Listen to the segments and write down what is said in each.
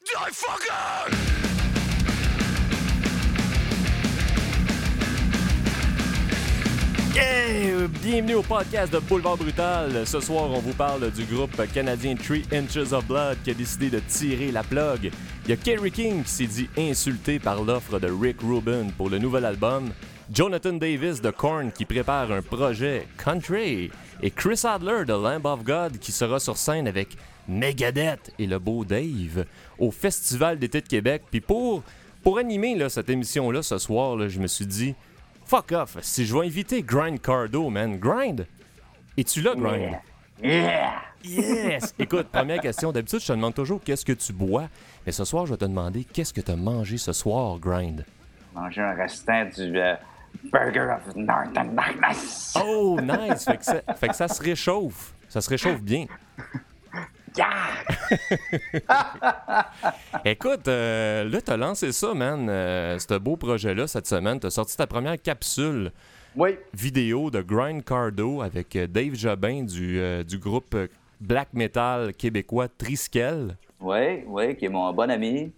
Die! Yeah! Bienvenue au podcast de Boulevard Brutal. Ce soir, on vous parle du groupe canadien Three Inches of Blood qui a décidé de tirer la plug. Il y a Kerry King qui s'est dit insulté par l'offre de Rick Rubin pour le nouvel album. Jonathan Davis de Korn qui prépare un projet Country. Et Chris Adler de Lamb of God qui sera sur scène avec Megadeth et le beau Dave au Festival d'été de Québec. Puis pour, pour animer là, cette émission-là ce soir, là, je me suis dit fuck off, si je vais inviter Grind Cardo, man. Grind? Es-tu là, Grind? Yeah! Yes! Écoute, première question. D'habitude, je te demande toujours qu'est-ce que tu bois. Mais ce soir, je vais te demander qu'est-ce que tu as mangé ce soir, Grind? Manger un restant du euh, Burger of Northern Darkness. Oh, nice! fait, que ça, fait que ça se réchauffe. Ça se réchauffe bien. Écoute, euh, là, t'as lancé ça, man. euh, ce beau projet-là cette semaine. T'as sorti ta première capsule Oui, vidéo de Grind Cardo avec euh, Dave Jobin du, euh, du groupe euh, black metal québécois Triskel. oui, oui, qui est mon bon ami.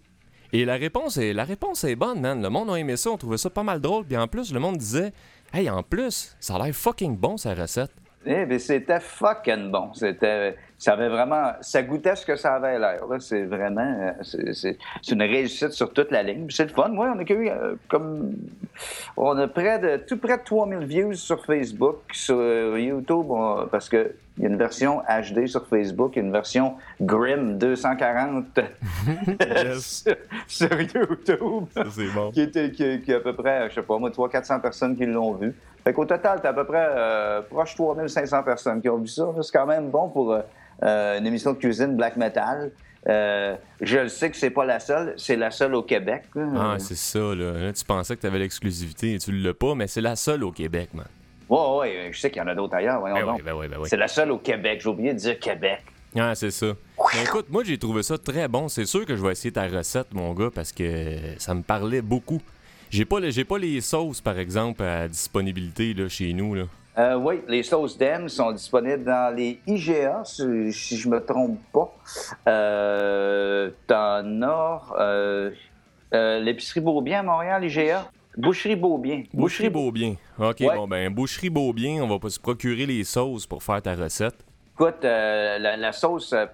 Et la réponse est, la réponse est bonne, man. Le monde a aimé ça, on trouvait ça pas mal drôle. Puis en plus, le monde disait Hey, en plus, ça a l'air fucking bon, sa recette. Eh bien, c'était fucking bon. C'était, ça avait vraiment, ça goûtait ce que ça avait l'air. C'est vraiment, euh, c'est, une réussite sur toute la ligne. C'est le fun. Moi, on a eu euh, comme, on a près de, tout près de 3000 views sur Facebook, sur YouTube, on- parce que il y a une version HD sur Facebook, il y a une version Grim 240 sur, sur YouTube. c'est bon. qui, était, qui, à peu près, je sais pas moi, 300-400 personnes qui l'ont vu. Fait qu'au total, t'as à peu près euh, proche 3500 personnes qui ont vu ça. C'est quand même bon pour euh, euh, une émission de cuisine black metal. Euh, je le sais que c'est pas la seule, c'est la seule au Québec. là. Ah, c'est ça, là. Là, Tu pensais que t'avais l'exclusivité et tu l'as pas, mais c'est la seule au Québec, man. Ouais, ouais, je sais qu'il y en a d'autres ailleurs. Ben oui, ben oui, ben oui. C'est la seule au Québec. J'ai oublié de dire Québec. Ah, c'est ça. Écoute, moi, j'ai trouvé ça très bon. C'est sûr que je vais essayer ta recette, mon gars, parce que ça me parlait beaucoup. J'ai pas, le- pas les sauces, par exemple, à disponibilité là, chez nous. Là. Euh, oui, les sauces d'Em sont disponibles dans les IGA, si, si je me trompe pas. Euh, T'en as euh, euh, l'épicerie Beaubien à Montréal, IGA. Boucherie Beaubien. Boucherie Beaubien. OK, Ouais. bon, ben, Boucherie Beaubien, on va se procurer les sauces pour faire ta recette. Écoute, euh, la, la sauce, euh,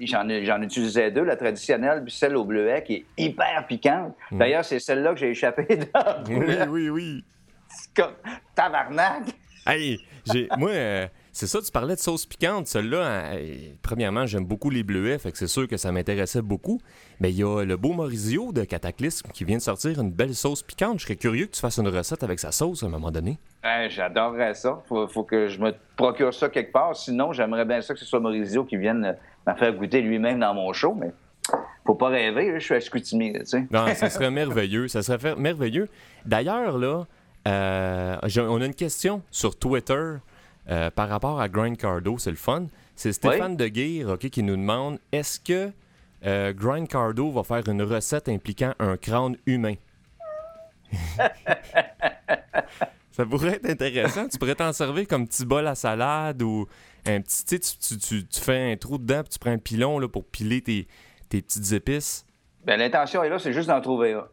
j'en ai- j'en utilisais deux, la traditionnelle, puis celle au bleuet, qui est hyper piquante. D'ailleurs, c'est celle-là que j'ai échappé dans Oui, oui, oui. C'est comme tabarnak. Hey, moi, euh, c'est ça, tu parlais de sauce piquante. Celle-là, euh, premièrement, j'aime beaucoup les bleuets, fait que c'est sûr que ça m'intéressait beaucoup. Mais il y a le beau Maurizio de Cataclysme qui vient de sortir une belle sauce piquante. Je serais curieux que tu fasses une recette avec sa sauce à un moment donné. Ouais, J'adorerais ça. Faut, faut que je me procure ça quelque part. Sinon, j'aimerais bien ça que ce soit Maurizio qui vienne euh, me faire goûter lui-même dans mon show, mais faut pas rêver, je suis à Chicoutimi, tu sais. Non, ça serait merveilleux. Ça serait merveilleux. D'ailleurs, là, euh, on a une question sur Twitter euh, par rapport à Grind Cardo. C'est le fun. C'est Stéphane de Guire ok, qui nous demande est-ce que euh, Grind Cardo va faire une recette impliquant un crâne humain? Ça pourrait être intéressant. Tu pourrais t'en servir comme petit bol à salade ou un petit. Tu, tu, tu- tu- tu fais un trou dedans puis tu prends un pilon là, pour piler tes, tes petites épices. Ben, l'intention est là, c'est juste d'en trouver un.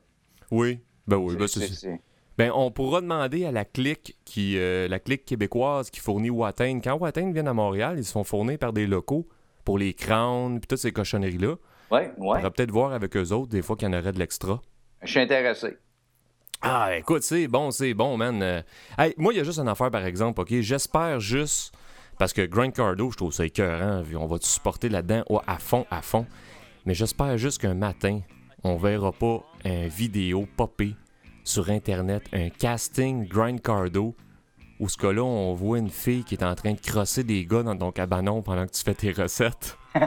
Oui. Ben oui, ben c'est- C'est- c'est- Ben, on pourra demander à la clique qui, euh, la clique québécoise qui fournit Watain. Quand Watain vient à Montréal, ils se font fournir par des locaux pour les crânes puis toutes ces cochonneries-là. Ouais, On ouais. pourra peut-être voir avec eux autres des fois qu'il y en aurait de l'extra. Je suis intéressé. Ah, écoute, c'est bon, c'est bon, man. Euh, hey, moi, il y a juste une affaire, par exemple, OK? J'espère juste... Parce que Grand Cardo, je trouve ça écœurant. vu On va te supporter là-dedans? Oh, à fond, à fond. Mais j'espère juste qu'un matin, on verra pas un vidéo popper sur Internet, un casting Grind Cardo, où ce cas-là, on voit une fille qui est en train de crosser des gars dans ton cabanon pendant que tu fais tes recettes.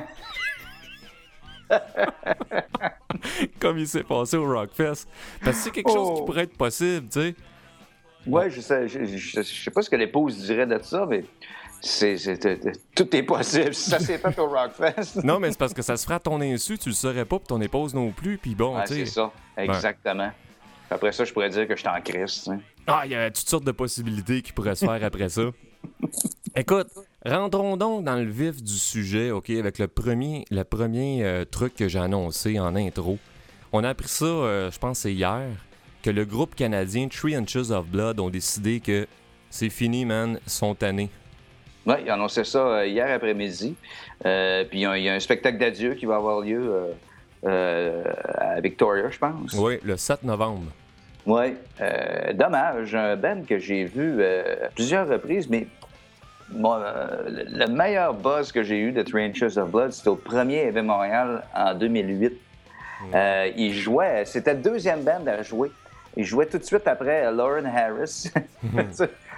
Comme il s'est passé au Rockfest. Parce que c'est quelque chose qui Oh. pourrait être possible, tu sais. Ouais, je sais, je, je- je sais pas ce que l'épouse dirait de ça, mais c'est, c'est- euh, tout est possible. Si ça s'est fait au Rockfest. Non, mais c'est parce que ça se fera à ton insu, tu le saurais pas, puis ton épouse non plus, puis bon, tu c'est sais. ça, exactement. Après ça, je pourrais dire que je suis en crise. tu sais. Ah, il y a toutes sortes de possibilités qui pourraient se faire après ça. Écoute, Rentrons donc dans le vif du sujet, OK, avec le premier, le premier euh, truc que j'ai annoncé en intro. On a appris ça, euh, je pense c'est hier, que le groupe canadien Three Inches of Blood ont décidé que c'est fini, man, sont tannés. Oui, ils ont annoncé ça euh, hier après-midi. Euh, puis il y, a- il y a un spectacle d'adieu qui va avoir lieu euh, euh, à Victoria, je pense. Oui, le 7 novembre. Oui. Euh, dommage. Un band que j'ai vu euh, à plusieurs reprises, mais moi, euh, le le meilleur buzz que j'ai eu de Three Inches of Blood, c'était au premier EV Montréal en 2008. Euh, il jouait, c'était le deuxième band à jouer. Il jouait tout de suite après Lauren Harris.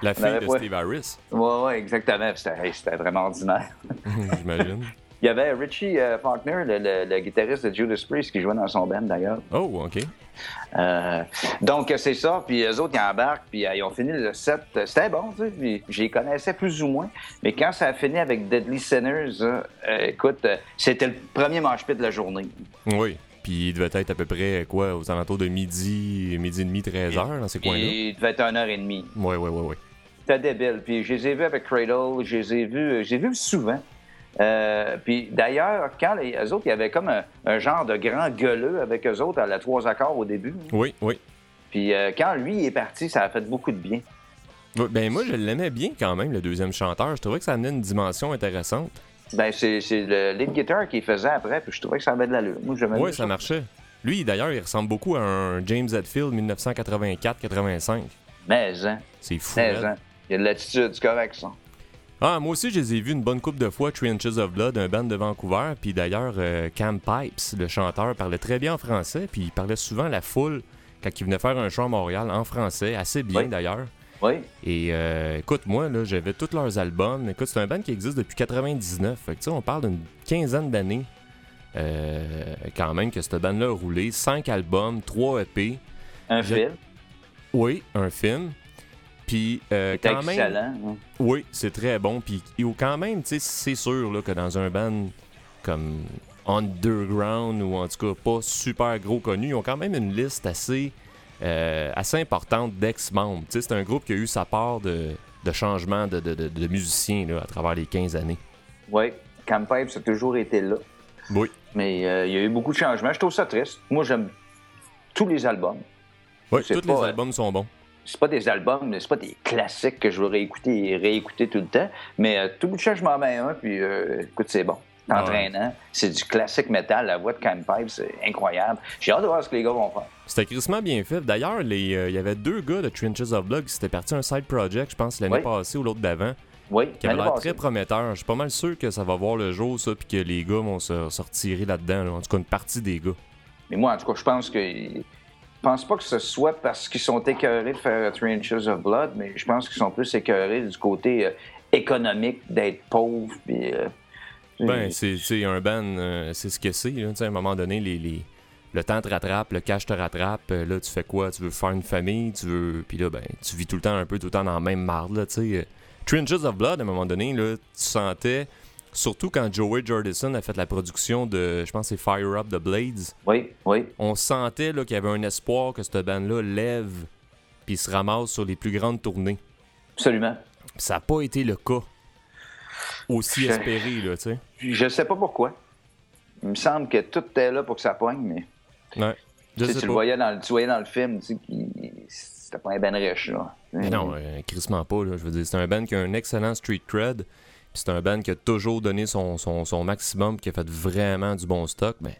La On fille de pas- Steve Harris, Oui, ouais, exactement. C'était hey, vraiment ordinaire. j'imagine. Il y avait Richie euh, Faulkner, le, le- le guitariste de Judas Priest, qui jouait dans son band d'ailleurs. Oh, OK. Euh, donc, c'est ça. Puis eux autres, ils embarquent, puis euh, ils ont fini le set. C'était bon, tu sais. Puis j'y connaissais plus ou moins. Mais quand ça a fini avec Deadly Sinners, euh, écoute, c'était le premier manche pit de la journée. Oui. Puis il devait être à peu près, quoi, aux alentours de midi, midi et demi, 13 heures, dans ces coins-là. Puis il devait être une heure et demie. Oui, oui, oui, oui. C'était débile. Puis je les ai vus avec Cradle, je les ai vus, je les ai vus souvent. Euh, puis d'ailleurs, quand les eux autres, il y avait comme un, un genre de grand gueuleux avec eux autres à la trois accords au début. Oui, oui. Puis euh, quand lui est parti, ça a fait beaucoup de bien. Ouais, Ben moi, je l'aimais bien quand même, le deuxième chanteur. Je trouvais que ça amenait une dimension intéressante. Ben, c'est le lead guitar qu'il faisait après, puis je trouvais que ça avait de l'allure. Moi, Oui, ça marchait. Lui, d'ailleurs, il ressemble beaucoup à un James Hetfield 1984-85. Mais, hein, C'est fou. mais, raide. hein. Il y a de l'attitude, c'est correct, ça. Ah, moi aussi, je les ai vus une bonne coupe de fois, Three Inches of Blood, un band de Vancouver. Puis d'ailleurs, euh, Cam Pipes, le chanteur, parlait très bien en français. Puis il parlait souvent à la foule quand il venait faire un show à Montréal en français, assez bien Oui. d'ailleurs. Oui. Et euh, écoute, moi, là, j'avais tous leurs albums. Écoute, c'est un band qui existe depuis 99. Fait que, on parle d'une quinzaine d'années. euh, quand même, que cette band-là a roulé. Cinq albums, trois EP. Un Je- film. Oui, un film. Puis, euh, même. excellent. hein. Oui, c'est très bon. Puis quand même, c'est sûr là, que dans un band comme Underground ou en tout cas pas super gros connu, ils ont quand même une liste assez, euh, assez importante d'ex-membres. C'est un groupe qui a eu sa part de, de changement de, de- de- de musiciens là, à travers les 15 années. Oui. Cam Pipe, ça a toujours été là. Oui. Mais euh, il y a eu beaucoup de changements. Je trouve ça triste. Moi, j'aime tous les albums. Oui, tous pas, les albums sont bons. C'est pas des albums, c'est pas des classiques que je veux réécouter et réécouter tout le temps. Mais euh, tout bout de champ, je m'en mets un, puis euh, écoute, c'est bon. Ah ouais. entraînant. C'est du classique métal. La voix de Cam Pipe, c'est incroyable. J'ai hâte de voir ce que les gars vont faire. C'était crissement bien fait. D'ailleurs, euh, il y avait deux gars de Trenches of Blood qui s'étaient partis un side project, je pense, l'année Oui. passée ou l'autre d'avant. Oui, qui avait l'air très prometteur. Je suis pas mal sûr que ça va voir le jour, ça, puis que les gars vont se, se retirer là-dedans. là. En tout cas, une partie des gars. Mais moi, en tout cas, je pense que. Je pense pas que ce soit parce qu'ils sont écœurés de faire Three Inches of Blood, mais je pense qu'ils sont plus écœurés du côté euh, économique d'être pauvres. Puis, euh, Ben, c'est un ban, euh, c'est ce que c'est. À un moment donné, les, les- le temps te rattrape, le cash te rattrape. euh, Là, tu fais quoi? Tu veux faire une famille, tu veux. Puis là, ben, tu vis tout le temps un peu, tout le temps dans la même marde, là. Three Inches of Blood, à un moment donné, là, tu sentais. Surtout quand Joey Jordison a fait la production de, je pense, c'est Fire Up the Blades. oui, oui. on sentait qu'il y avait un espoir que cette band-là lève puis se ramasse sur les plus grandes tournées. Absolument. Ça n'a pas été le cas aussi Je- espéré, là, tu sais. Je sais pas pourquoi. Il me semble que tout est là pour que ça poigne, mais Ouais. Je sais, tu le voyais dans, le- tu voyais dans le film, tu sais, c'était pas un ben riche. Là. Mais non, euh, crissement pas, là. Je veux dire, c'est un band qui a un excellent street cred. Puis c'est un band qui a toujours donné son, son, son maximum, qui a fait vraiment du bon stock. Mais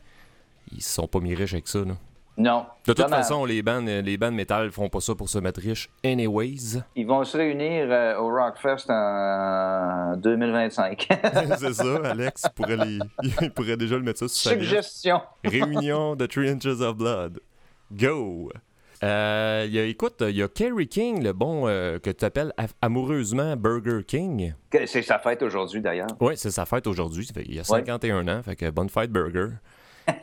ils se sont pas mis riches avec ça, là. Non. De toute façon, les bands, les bands métal font pas ça pour se mettre riches anyways. Ils vont se réunir euh, au Rockfest en 2025. c'est ça, Alex pourrait, les... il pourrait déjà le mettre ça sur sa. Suggestion. Réunion de Three Inches of Blood. Go! Euh, il y a, écoute, il y a Kerry King, le bon euh, que tu appelles amoureusement Burger King. C'est sa fête aujourd'hui, d'ailleurs. Oui, c'est sa fête aujourd'hui. Il a 51 ans, fait que bonne fête Burger.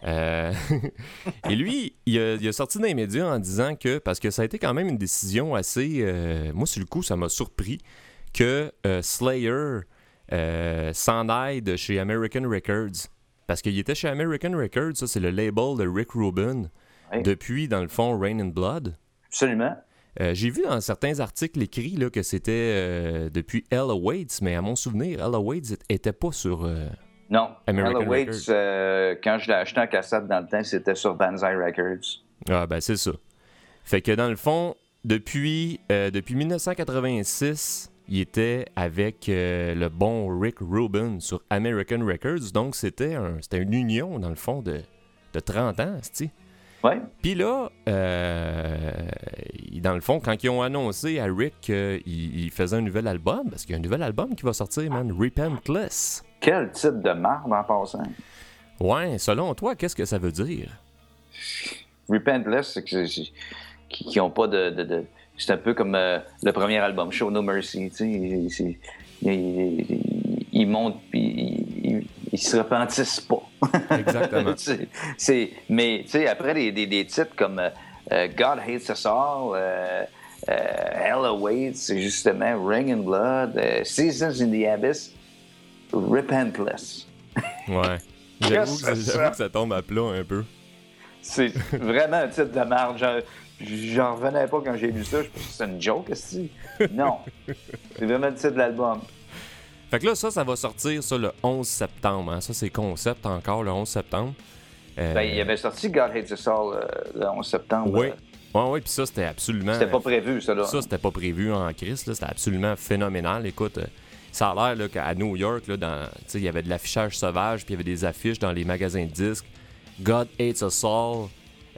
Euh, et lui, il a, il a sorti dans les médias en disant que, parce que ça a été quand même une décision assez. euh, moi, sur le coup, ça m'a surpris que Slayer s'en aille de chez American Records. Parce qu'il était chez American Records, ça, c'est le label de Rick Rubin, Oui. depuis, dans le fond, Rain and Blood. Absolument. Euh, J'ai vu dans certains articles écrits là, que c'était euh, depuis Ella Waits, mais à mon souvenir, Ella Waits était pas sur. euh, Non, American Ella Waits, Records. euh, quand je l'ai acheté en cassette dans le temps, c'était sur Banzai Records. Ah, ben c'est ça. Fait que dans le fond, depuis, depuis 1986, il était avec euh, le bon Rick Rubin sur American Records. Donc, c'était un, une union, dans le fond, de, de 30 ans, tu. Puis là, euh, dans le fond, quand ils ont annoncé à Rick qu'il il faisait un nouvel album, parce qu'il y a un nouvel album qui va sortir, man, Repentless. Quel type de marde en passant. Ouais, selon toi, qu'est-ce que ça veut dire? Repentless, c'est que qui, qui ont pas de. de- de- c'est un peu comme euh, le premier album, Show No Mercy. Tu sais, il- c'est- il- il- ils montent puis ils, ils- se repentissent pas. Exactement. C'est- c'est- mais tu sais, après des, des- des titres comme euh, God Hates Us All, euh, euh, Hell Awaits, c'est justement Ring and Blood, Seasons in the Abyss, Repentless. Ouais. J'avoue que, que c'est ça? tombe à plat un peu. C'est vraiment un titre de marge. J'en- revenais pas quand j'ai lu ça. Je pensais que c'était une joke, est Non. C'est vraiment le titre de l'album. Fait que là, ça, ça va sortir ça le 11 septembre. hein. Ça, c'est concept encore, le 11 septembre. Euh, Ben, il avait sorti God Hates Us All euh, le 11 septembre. Oui. Euh, Ouais, ouais, puis ça, c'était absolument. C'était pas prévu, ça, là. Ça, c'était pas prévu en crise. là. C'était absolument phénoménal. Écoute, euh, ça a l'air là, qu'à New York, là, dans, tu sais, il y avait de l'affichage sauvage, puis il y avait des affiches dans les magasins de disques. God Hates Us All,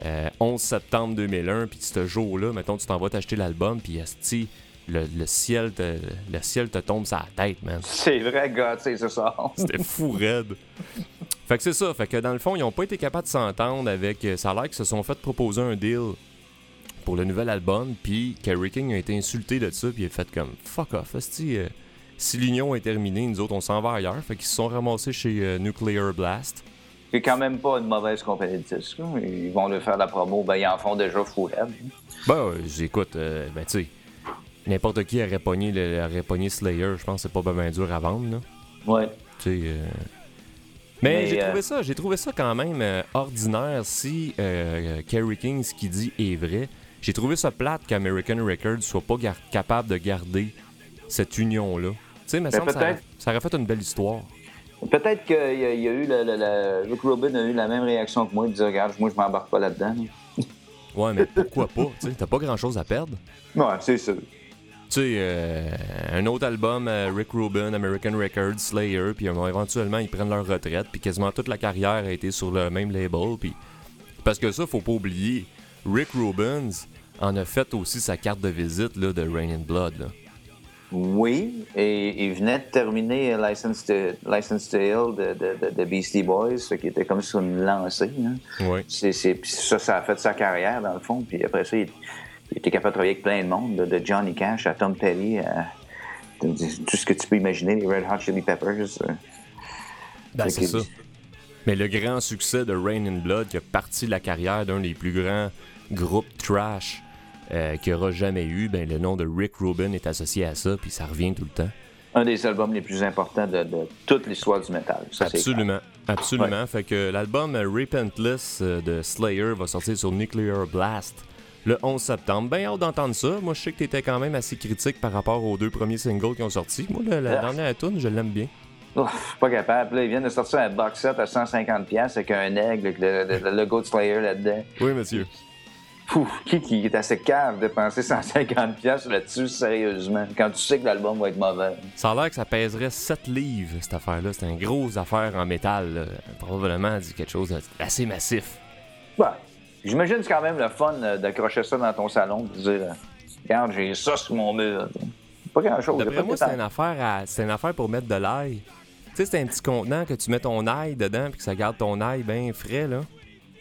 euh, 11 septembre 2001, puis ce jour-là, mettons, tu t'en vas t'acheter l'album, puis esti, le, le ciel te, le ciel te tombe sur la tête, man. C'est vrai, Hates Us All. C'était fou raide. Fait que c'est ça. Fait que dans le fond, ils ont pas été capables de s'entendre avec. euh, Ça a l'air qu'ils se sont fait proposer un deal pour le nouvel album. Puis Kerry King a été insulté de ça. Puis il a fait comme fuck off. euh, si l'union est terminée, nous autres, on s'en va ailleurs. Fait qu'ils se sont ramassés chez euh, Nuclear Blast. C'est quand même pas une mauvaise compagnie de disques. Ils vont leur faire la promo. Ben, ils en font déjà fou raide. Ben, euh, j'écoute, euh, ben, tu sais, n'importe qui aurait pogné, le, aurait pogné Slayer. Je pense que c'est pas bien dur à vendre, là. Ouais. Tu sais, euh, Mais, Mais, j'ai euh, trouvé ça, j'ai trouvé ça quand même euh, ordinaire si Kerry King ce qu'il dit est vrai. J'ai trouvé ça plate qu'American Records soit pas capable de garder cette union-là. Tu sais, mais Mais ça, ça, aurait- fait une belle histoire. Peut-être qu'il y, a- il y a eu le, le- le- Rick Rubin a eu la même réaction que moi, de dire Regarde, moi, je m'embarque pas là-dedans. là. Ouais, mais pourquoi pas? Tu t'as pas grand-chose à perdre. Ouais, c'est ça. Tu sais, euh, un autre album, euh, Rick Rubin, American Records, Slayer, puis euh, éventuellement ils prennent leur retraite, puis quasiment toute la carrière a été sur le même label, puis parce que ça, faut pas oublier, Rick Rubin en a fait aussi sa carte de visite là, de Rain and Blood. là. Oui, et il venait de terminer License to, License to Ill de, de, de- de Beastie Boys, ce qui était comme sur une lancée. hein. Ouais. C'est, ça, ça a fait sa carrière, dans le fond. Puis après ça, il, il était capable de travailler avec plein de monde, de, de Johnny Cash à Tom Petty, à de- de- tout ce que tu peux imaginer, les Red Hot Chili Peppers. euh. Ben, c'est ça. Mais le grand succès de Rain and Blood qui a parti la carrière d'un des plus grands groupes trash euh, qu'il y aura jamais eu, ben, le nom de Rick Rubin est associé à ça, puis ça revient tout le temps. Un des albums les plus importants de, de toute l'histoire du métal. Ça, Absolument. Absolument. Fait que l'album Repentless euh, de Slayer va sortir sur Nuclear Blast le 11 septembre. Ben hâte d'entendre ça. Moi, je sais que t'étais quand même assez critique par rapport aux deux premiers singles qui ont sorti. Moi, la, la Ah. dernière tune, je l'aime bien. Ouf, je suis pas capable. Là, ils viennent de sortir un box set à 150$ piastres avec un aigle, avec le, le- le logo de Slayer là-dedans. Oui, monsieur. Pouf, qui, qui est assez cave de dépenser 150$ piastres là-dessus, sérieusement, quand tu sais que l'album va être mauvais? Ça a l'air que ça pèserait 7 livres, cette affaire-là. C'est une grosse affaire en métal. là. Probablement dit quelque chose d'assez massif. Ouais. J'imagine c'est quand même le fun euh, d'accrocher ça dans ton salon et de dire euh, Regarde, j'ai ça sur mon mur. Pas grand-chose. D'après moi, c'est une affaire à- c'est une affaire pour mettre de l'ail. Tu sais, c'est un petit contenant que tu mets ton ail dedans puis que ça garde ton ail bien frais, là.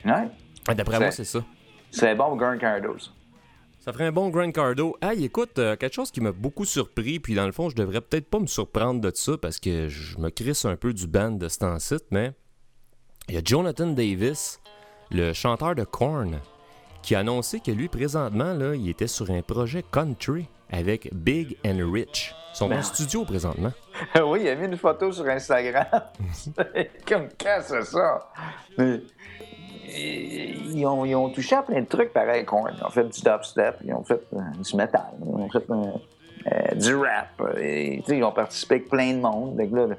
Ouais. D'après moi, c'est ça. C'est bon, Gurn Cardos. Ça ferait un bon Grand Cardo. Hey, écoute, euh, quelque chose qui m'a beaucoup surpris, puis dans le fond, je devrais peut-être pas me surprendre de ça parce que je me crisse un peu du band de cet site, mais il y a Jonathan Davis, le chanteur de Korn, qui a annoncé que lui, présentement, là, il était sur un projet country avec Big and Rich. Ils sont en Ben- studio présentement. oui, il a mis une photo sur Instagram. Comme quand c'est ça? Ils ont, ils ont touché à plein de trucs pareil, Korn. Ils ont fait du dubstep, ils ont fait euh, du metal, ils ont fait euh, euh, du rap. Et, ils ont participé avec plein de monde. Donc là,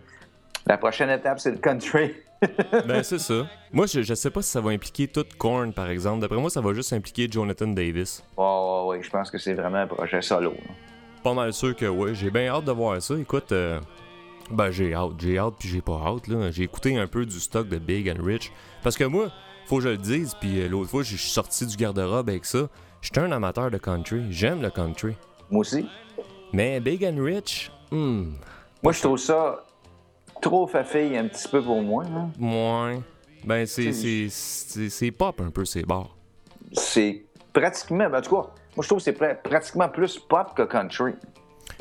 la prochaine étape, c'est le country. Ben, c'est ça. Moi, je, je sais pas si ça va impliquer tout Korn, par exemple. D'après moi, ça va juste impliquer Jonathan Davis. Ouais, ouais, ouais, je pense que c'est vraiment un projet solo. là. Pas mal sûr que oui. J'ai bien hâte de voir ça. Écoute, euh, ben j'ai hâte, j'ai hâte, puis j'ai pas hâte. là. J'ai écouté un peu du stock de Big and Rich. Parce que moi, faut que je le dise, puis euh, l'autre fois, je suis sorti du garde-robe avec ça. J'étais un amateur de country. J'aime le country. Moi aussi. Mais Big and Rich, hmm, Moi, je trouve ça trop fafille un petit peu pour moi. hein. moins. Ben, c'est, pop un peu, ces bars. C'est pratiquement, ben, en tout cas, moi, je trouve que c'est pra- pratiquement plus pop que country.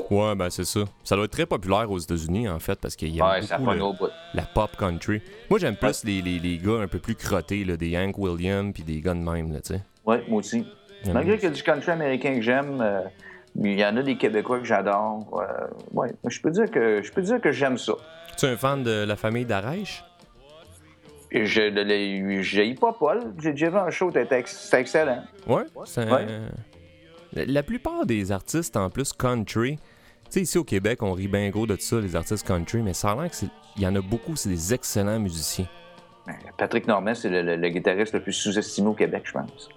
Ouais, ben, c'est ça. Ça doit être très populaire aux États-Unis, en fait, parce qu'il y a Ouais, beaucoup le- la pop country. Moi, j'aime plus les, les, les gars un peu plus crottés, là, des Hank Williams puis des gars de même, là, tu sais. Ouais, moi aussi. Malgré qu'il y a du country américain que j'aime, euh, il y en a des Québécois que j'adore. euh, ouais, je peux dire que je peux dire que j'aime ça. Tu es un fan de la famille d'Arèche? Je ne pas Paul. J'ai déjà vu un show, c'était ex- c'était excellent. Ouais. Ouais. La, plupart des artistes en plus country, tu sais, ici au Québec, on rit bien gros de ça, les artistes country, mais ça a l'air que c'est- il y en a beaucoup, c'est des excellents musiciens. Patrick Normand, c'est le, le- le guitariste le plus sous-estimé au Québec, je pense.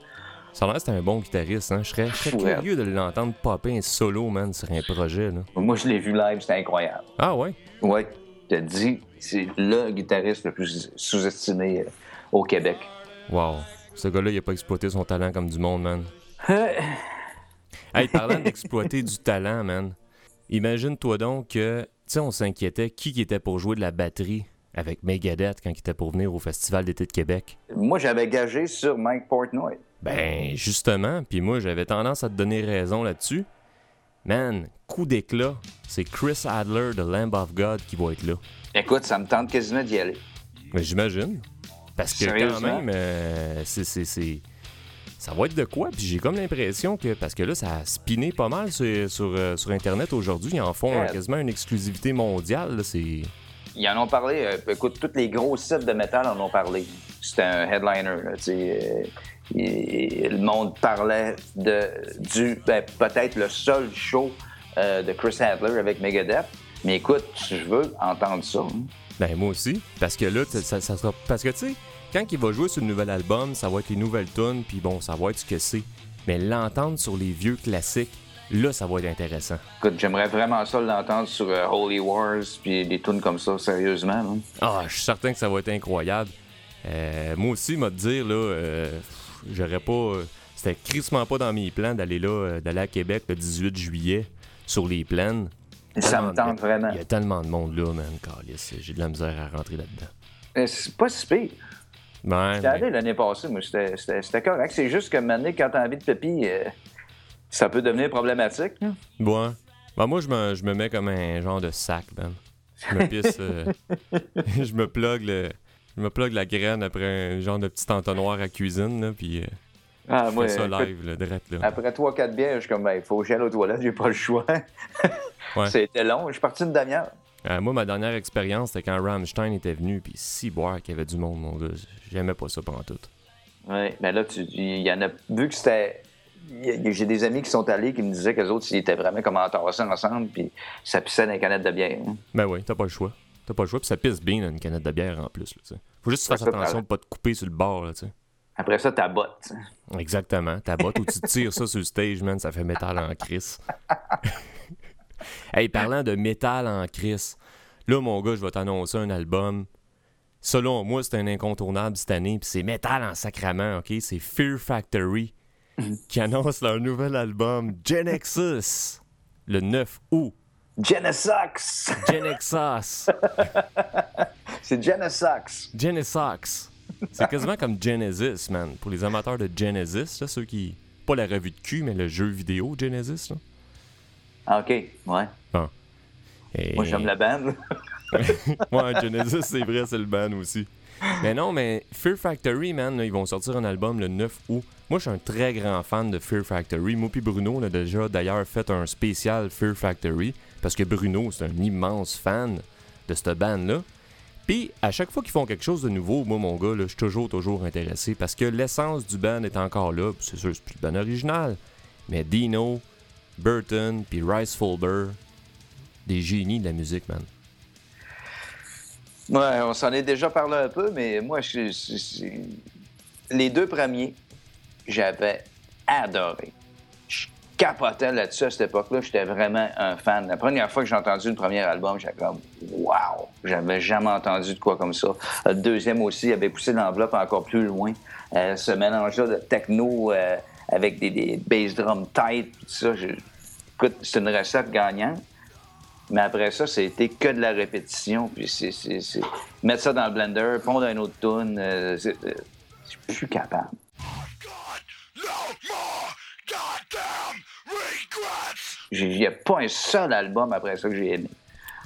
Ça a l'air c'est un bon guitariste, hein. Je serais, je serais Fou, curieux de l'entendre popper un solo, man, sur un projet, là. Moi, je l'ai vu live, c'était incroyable. Ah ouais? Ouais, te dis, c'est le guitariste le plus sous-estimé euh, au Québec. Wow. Ce gars-là, il a pas exploité son talent comme du monde, man. Hey, parlant d'exploiter du talent, man. Imagine-toi donc que, tu sais, on s'inquiétait qui qui était pour jouer de la batterie avec Megadeth quand il était pour venir au Festival d'été de Québec. Moi, j'avais gagé sur Mike Portnoy. Ben, justement, puis moi, j'avais tendance à te donner raison là-dessus. Man, coup d'éclat, c'est Chris Adler de Lamb of God qui va être là. Écoute, ça me tente quasiment d'y aller. Mais j'imagine. Parce que quand même, euh, c'est, c'est, c'est- ça va être de quoi? Puis j'ai comme l'impression que, parce que là, ça a spiné pas mal sur, sur, euh, sur Internet aujourd'hui. Ils en font Ouais. quasiment une exclusivité mondiale. là, C'est... Ils en ont parlé. euh, écoute, tous les gros sites de métal en ont parlé. C'était un headliner. là, le monde parlait de du ben, peut-être le seul show euh, de Chris Adler avec Megadeth. Mais écoute, je veux entendre ça. Ben, moi aussi. Parce que là, ça, ça sera. Parce que, tu sais, quand il va jouer sur le nouvel album, ça va être les nouvelles tunes, puis bon, ça va être ce que c'est. Mais l'entendre sur les vieux classiques, là, ça va être intéressant. Écoute, j'aimerais vraiment ça l'entendre sur euh, Holy Wars puis des tunes comme ça, sérieusement. Ah, je suis certain que ça va être incroyable. Euh, moi aussi, m'a dire, là, j'aurais pas. euh, C'était crissement pas dans mes plans d'aller là, euh, d'aller à Québec le 18 juillet sur les plaines. Ça me tente vraiment. Il y a tellement de monde là, man. Calice, J'ai de la misère à rentrer là-dedans. Euh, C'est pas si pire. Ouais, J'étais mais- allé l'année passée, moi, c'était- c'était c'était correct. C'est juste que maintenant, quand t'as envie de pépi, euh, ça peut devenir problématique. là. Ouais. Ben, moi, je me, je me mets comme un genre de sac, man. Je me pisse. euh, je me plug le. Je me plug la graine après un genre de petit entonnoir à cuisine, là, puis euh, Ah, je moi, fais ça écoute, live, là, direct, là. Après 3-4 bières, je suis comme, ben, il faut que j'aille aux toilettes, j'ai pas le choix. Ouais. C'était long, je suis parti une demi-heure. Euh, moi, ma dernière expérience, c'était quand Rammstein était venu, puis si boire qu'il y avait du monde, mon gars. J'aimais pas ça pendant tout. Oui, mais là, tu- il y en a. Vu que c'était. J'ai des amis qui sont allés qui me disaient qu'eux autres, ils étaient vraiment comme entassés ensemble, puis ça pissait dans les canettes de bière. hein. Ben oui, t'as pas le choix. T'as pas le choix, puis ça pisse bien, une canette de bière en plus, là. Faut juste que tu Ça fasses peut attention de pas te couper sur le bord, là. Après ça, ta botte. Exactement. Ta botte où tu tires ça sur le stage, man, ça fait métal en crise. hey, parlant de métal en crise, là, mon gars, je vais t'annoncer un album. Selon moi, c'est un incontournable cette année, puis c'est métal en sacrament, OK? C'est Fear Factory qui annonce leur nouvel album, Genexus, le 9 août. Genesox! Genexus. C'est Genesox. Genesis. C'est quasiment comme Genesis, man. Pour les amateurs de Genesis, là, ceux qui. Pas la revue de cul, mais le jeu vidéo Genesis. Là. Ah, OK, ouais. Et- Moi, j'aime la bande. ouais, Genesis, c'est vrai, c'est le ban aussi. Mais non, mais Fear Factory, man, là, ils vont sortir un album le 9 août. Moi, je suis un très grand fan de Fear Factory. Moi Bruno, on a déjà d'ailleurs fait un spécial Fear Factory parce que Bruno, c'est un immense fan de cette band-là. Puis, à chaque fois qu'ils font quelque chose de nouveau, moi, mon gars, je suis toujours, toujours intéressé parce que l'essence du band est encore là. C'est sûr, c'est plus le band original. Mais Dino, Burton, puis Rice Folder, des génies de la musique, man. Ouais, on s'en est déjà parlé un peu, mais moi, je- les deux premiers, j'avais adoré. Capotais là-dessus à cette époque-là. J'étais vraiment un fan. La première fois que j'ai entendu le premier album, j'étais comme Wow! J'avais jamais entendu de quoi comme ça. Le deuxième aussi avait poussé l'enveloppe encore plus loin. Euh, ce mélange-là de techno euh, avec des, bass drums tight, tout ça. Écoute, c'est une recette gagnante. Mais après ça, c'était que de la répétition. Puis c'est, mettre ça dans le blender, pondre un autre tune, euh, je suis plus capable. Il n'y a pas un seul album après ça que j'ai aimé.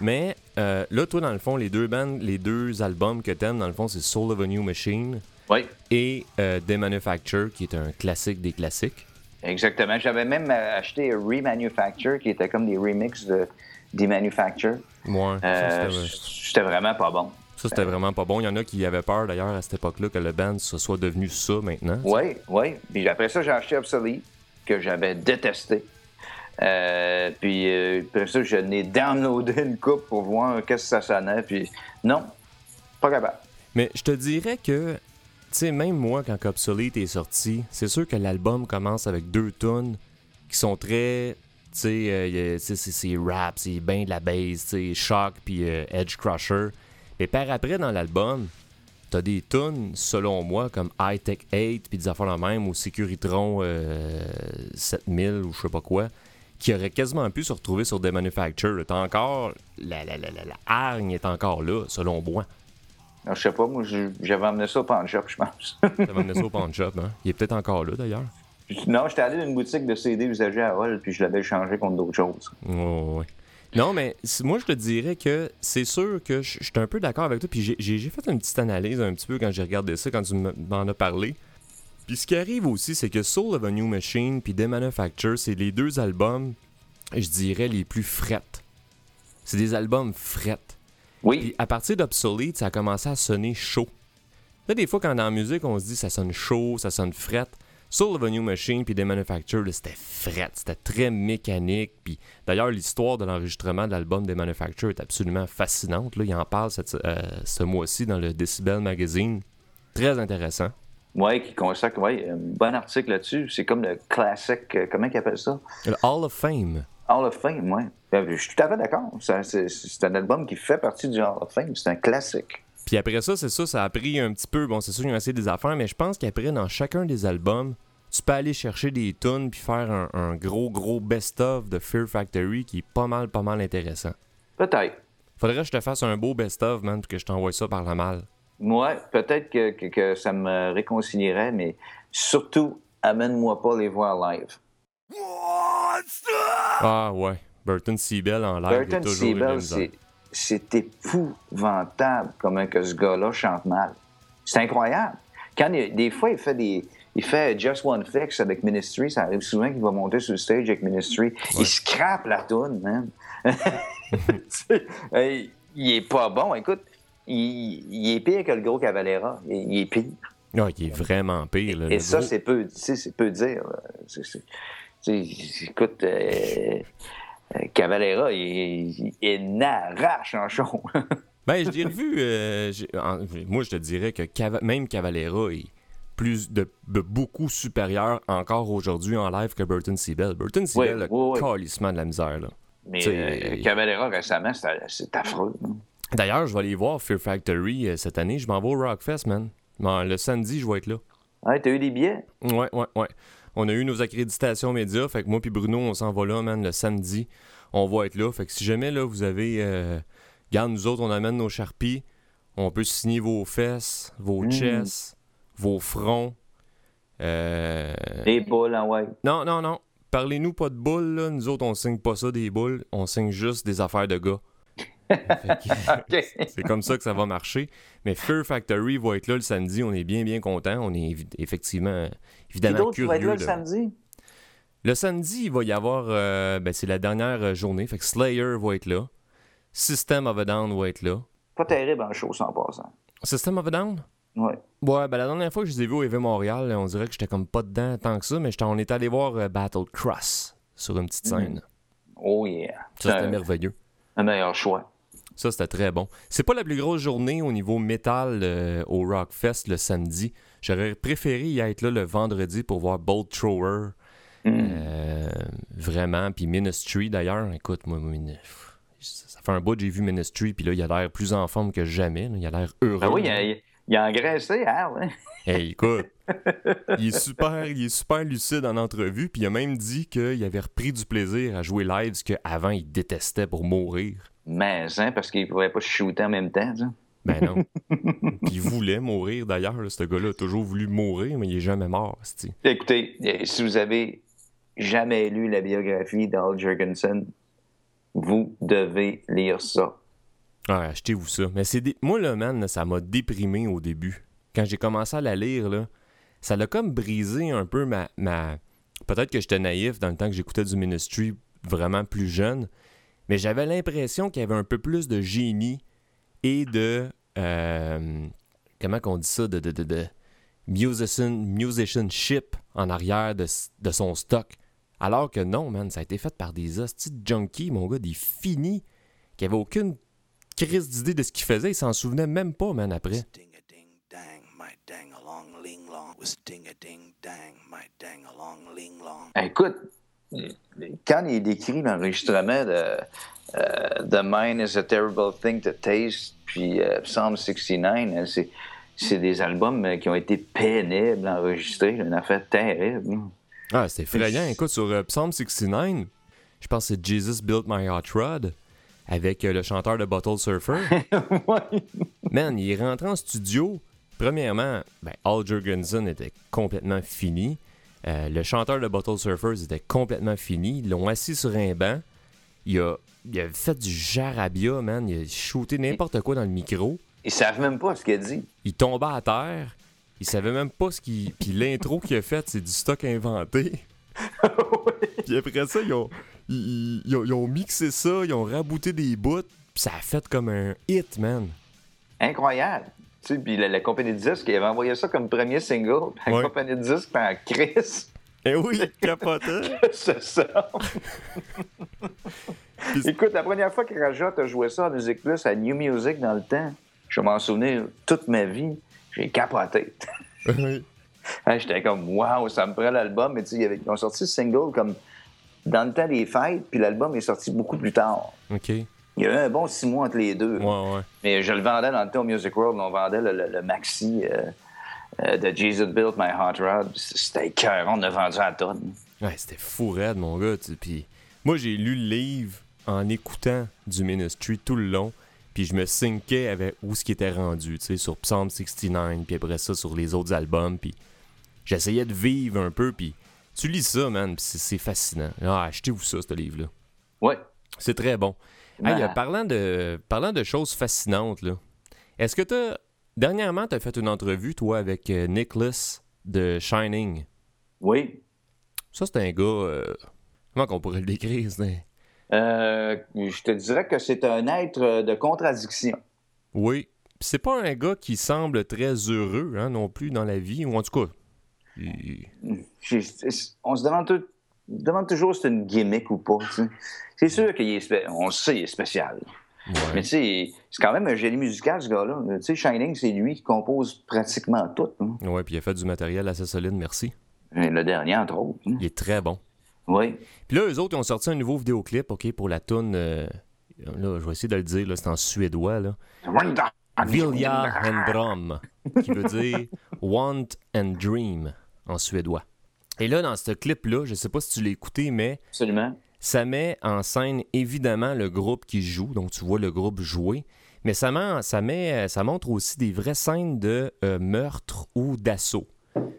Mais euh, là, toi, dans le fond, les deux bands, les deux albums que t'aimes, dans le fond, c'est Soul of a New Machine Oui, et euh, The Manufacture, qui est un classique des classiques. exactement. J'avais même euh, acheté Remanufacture qui était comme des remixes de des Manufacture. Ouais, ça, Euh, c'était- c'était vraiment pas bon. ça, c'était vraiment pas bon. Il y en a qui avaient peur, d'ailleurs, à cette époque-là, que le band ce soit devenu ça maintenant. Oui, oui. Puis après ça, j'ai acheté Obsolete, que j'avais détesté. Euh, puis euh, après ça, je n'ai downloadé une coupe pour voir qu'est-ce que ça sonnait. Puis non, pas capable. Mais je te dirais que, tu sais, même moi, quand Obsolete est sorti, c'est sûr que l'album commence avec deux tunes qui sont très. Tu sais, euh, c'est c'est rap, c'est bien de la bass, sais, Shock puis euh, Edge Crusher. Et par après, dans l'album, t'as des tunes, selon moi, comme High Tech 8 puis des affaires la même, ou Securitron euh, 7000 ou je sais pas quoi, qui auraient quasiment pu se retrouver sur des manufactures. T'as encore. La, la, la, la, hargne est encore là, selon moi. Alors, je sais pas, moi, j'avais emmené ça au pawn shop, je pense. M'a amené ça au pawn shop, hein? Il est peut-être encore là, d'ailleurs. non, j'étais allé dans une boutique de CD usagés à Hall, puis je l'avais changé contre d'autres choses. Ouais, ouais. Non, mais moi, je te dirais que c'est sûr que je je suis un peu d'accord avec toi. Puis j'ai- fait une petite analyse un petit peu quand j'ai regardé ça, quand tu m'en as parlé. Puis ce qui arrive aussi, c'est que Soul of a New Machine puis The Manufacture, c'est les deux albums, je dirais, les plus frettes. C'est des albums frettes. Oui, Puis à partir d'Obsolete, ça a commencé à sonner chaud. Là, des fois, quand dans la musique, on se dit ça sonne chaud, ça sonne frette. Soul of a New Machine puis des Manufacture, là, c'était frette, c'était très mécanique. Puis d'ailleurs, l'histoire de l'enregistrement de l'album des Manufacture est absolument fascinante. Là, il en parle cette- euh, ce mois-ci dans le Decibel Magazine. Très intéressant. oui, qui consacre, oui, un bon article là-dessus. C'est comme le classique, euh, comment ils appellent ça? Le Hall of Fame. Hall of Fame, oui. Je suis tout à fait d'accord. C'est un album qui fait partie du Hall of Fame. C'est un classique. Puis après ça, c'est ça, ça a pris un petit peu. Bon, c'est sûr qu'ils ont essayé des affaires, mais je pense qu'après, dans chacun des albums, tu peux aller chercher des tunes puis faire un, un gros, gros best-of de Fear Factory qui est pas mal, pas mal intéressant. Peut-être. Faudrait que je te fasse un beau best-of, man, puis que je t'envoie ça par la malle. Moi, peut-être que, que- que ça me réconcilierait, mais surtout, amène-moi pas les voir live. Ah ouais, Burton Seabell en live, Burton Seabell, c'est c'est épouvantable comment que ce gars-là chante mal. C'est incroyable. Quand il- des fois, il fait des. Il fait Just One Fix avec Ministry. Ça arrive souvent qu'il va monter sur le stage avec Ministry. Il scrape la toune, man. Il est pas bon. Écoute, il, il est pire que le gros Cavalera. Il, il est pire. Ah, il est vraiment pire. là, Et ça, c'est peu, c'est peu dire. écoute, euh, Cavalera, il, il n'arrache en show. Ben, je l'ai revu. euh, en- moi, je te dirais que même Cavalera est plus de, de beaucoup supérieur encore aujourd'hui en live que Burton Seabell. Burton Seabell oui, oui. calissement de la misère. Là. Mais euh, il- Cavalera, récemment, c'est affreux. hein. D'ailleurs, je vais aller voir Fear Factory euh, cette année. Je m'en vais au Rockfest, man. Bon, le samedi, je vais être là. Ouais, t'as eu des billets? Ouais, ouais, ouais. On a eu nos accréditations médias. Fait que moi puis Bruno, on s'en va là, man, le samedi. On va être là. Fait que si jamais, là, vous avez... Euh... Regarde, nous autres, on amène nos charpies. On peut signer vos fesses, vos Mm. chests, vos fronts. Euh... Des boules en white. Non, non, non. Parlez-nous pas de boules, là. Nous autres, on signe pas ça des boules. On signe juste des affaires de gars. C'est comme ça que ça va marcher. Mais Fear Factory va être là le samedi. On est bien, bien content. On est effectivement, évidemment qui va être curieux. là le de- samedi? Le samedi, il va y avoir. euh, ben, c'est la dernière euh, journée. Fait que Slayer va être là. System of a Down va être là. pas terrible en show, sans passant. System of a Down? Ouais. Ouais, ben la dernière fois que je les ai vus au EV Montréal, on dirait que j'étais comme pas dedans tant que ça, mais on est allé voir euh, Battle Cross sur une petite scène. Oh yeah. Ça, c'était merveilleux. un meilleur choix. Ça, c'était très bon. C'est pas la plus grosse journée au niveau métal euh, au Rockfest le samedi. J'aurais préféré y être là le vendredi pour voir Bolt Thrower. Euh, vraiment. Puis Ministry, d'ailleurs. Écoute, moi, ça fait un bout que j'ai vu Ministry, puis là, il a l'air plus en forme que jamais. là. Il a l'air heureux. Ben oui, il a, il a engraissé, hein? ouais. Hey, écoute, il est super, il est super lucide en entrevue, puis il a même dit qu'il avait repris du plaisir à jouer live, ce qu'avant il détestait pour mourir. Mais, hein, parce qu'il pouvait pas shooter en même temps. Ben non. Puis il voulait mourir d'ailleurs, ce gars-là a toujours voulu mourir, mais il est jamais mort, c'ti. Écoutez, euh, si vous avez jamais lu la biographie d'Al Jurgensen, vous devez lire ça. Ouais, achetez-vous ça. Mais c'est des- moi là, man, là, ça m'a déprimé au début. Quand j'ai commencé à la lire, là, ça l'a comme brisé un peu ma. ma... Peut-être que j'étais naïf dans le temps que j'écoutais du Ministry vraiment plus jeune, mais j'avais l'impression qu'il y avait un peu plus de génie et de. euh, comment qu'on dit ça De, de, de, de musician, musicianship en arrière de, de son stock. Alors que non, man, ça a été fait par des hosties de junkies, mon gars, des finis, qui avaient aucune crise d'idée de ce qu'il faisait. Il s'en souvenait même pas, man, après. Écoute, quand il décrit l'enregistrement de euh, The Mind is a Terrible Thing to Taste, puis euh, Psalm 69, euh, c'est, c'est des albums euh, qui ont été pénibles à enregistrer, une affaire terrible. Ah, c'est effrayant. Écoute, sur euh, Psalm 69, je pense que c'est Jesus Built My Hot Rod avec euh, le chanteur de Bottle Surfer. Ouais. Man, il est rentré en studio. Premièrement, ben, Al Jurgensen était complètement fini. Euh, le chanteur de Bottle Surfers était complètement fini. Ils l'ont assis sur un banc. Il a, il a fait du jarabia, man. Il a shooté n'importe quoi dans le micro. Ils savent même pas ce qu'il dit. Il tombait à terre. Il savait même pas ce qu'il. Puis l'intro qu'il a fait, c'est du stock inventé. Puis après ça, ils ont, ils, ils ont, ils ont mixé ça, ils ont rabouté des bouts. Puis ça a fait comme un hit, man. Incroyable. Puis la, la compagnie de disques, il avait envoyé ça comme premier single. La Ouais. compagnie de disques, en crise. Eh oui, capotait. C'est ça. Écoute, la première fois que Raja a joué ça à Musique Plus, à New Music dans le temps, je vais m'en souvenir toute ma vie, j'ai capoté. Oui. Hein, J'étais comme, waouh, ça me prend l'album. Mais tu sais, ils ont sorti ce single comme dans le temps des fêtes, puis l'album est sorti beaucoup plus tard. OK. Il y a eu un bon six mois entre les deux. Ouais, ouais. Mais je le vendais dans le temps au Music World, on vendait le, le- le maxi euh, euh, de Jesus Built My Hot Rod. C'était cœur, on a vendu à tonne. Ouais, c'était fou raide, mon gars. Puis moi, j'ai lu le livre en écoutant du Ministry tout le long. Puis je me syncais avec où ce qui était rendu, tu sais, sur Psalm 69, puis après ça, sur les autres albums. Puis j'essayais de vivre un peu, puis tu lis ça, man, puis c'est c'est fascinant. Ah, achetez-vous ça, ce livre-là. Ouais. C'est très bon. Hey, euh, parlant, de, parlant de choses fascinantes, là, est-ce que t'as... Dernièrement, tu as fait une entrevue, toi, avec euh, Nicholas de Shining? Oui. Ça, c'est un gars... euh, comment qu'on pourrait le décrire? Euh, je te dirais que c'est un être de contradiction. Oui. C'est pas un gars qui semble très heureux, hein, non plus, dans la vie, ou en tout cas... il- J'ai- On se demande, tout- demande toujours si c'est une gimmick ou pas. C'est sûr qu'il est, spé- on le sait, il est spécial. Mais tu sais, c'est quand même un génie musical, ce gars-là. Tu sais, Shining, c'est lui qui compose pratiquement tout. hein. Ouais, puis il a fait du matériel assez solide, merci. Le dernier, entre autres. hein. Il est très bon. Oui. Puis là, eux autres, ils ont sorti un nouveau vidéoclip, OK, pour la tune... euh, Là, je vais essayer de le dire, là, c'est en suédois, là. Vilja Hendrom, qui veut dire Want and Dream en suédois. Et là, dans ce clip-là, je sais pas si tu l'as écouté, mais Absolument. ça met en scène évidemment le groupe qui joue, donc tu vois le groupe jouer, mais ça, met- ça, met, ça montre aussi des vraies scènes de euh, meurtre ou d'assaut.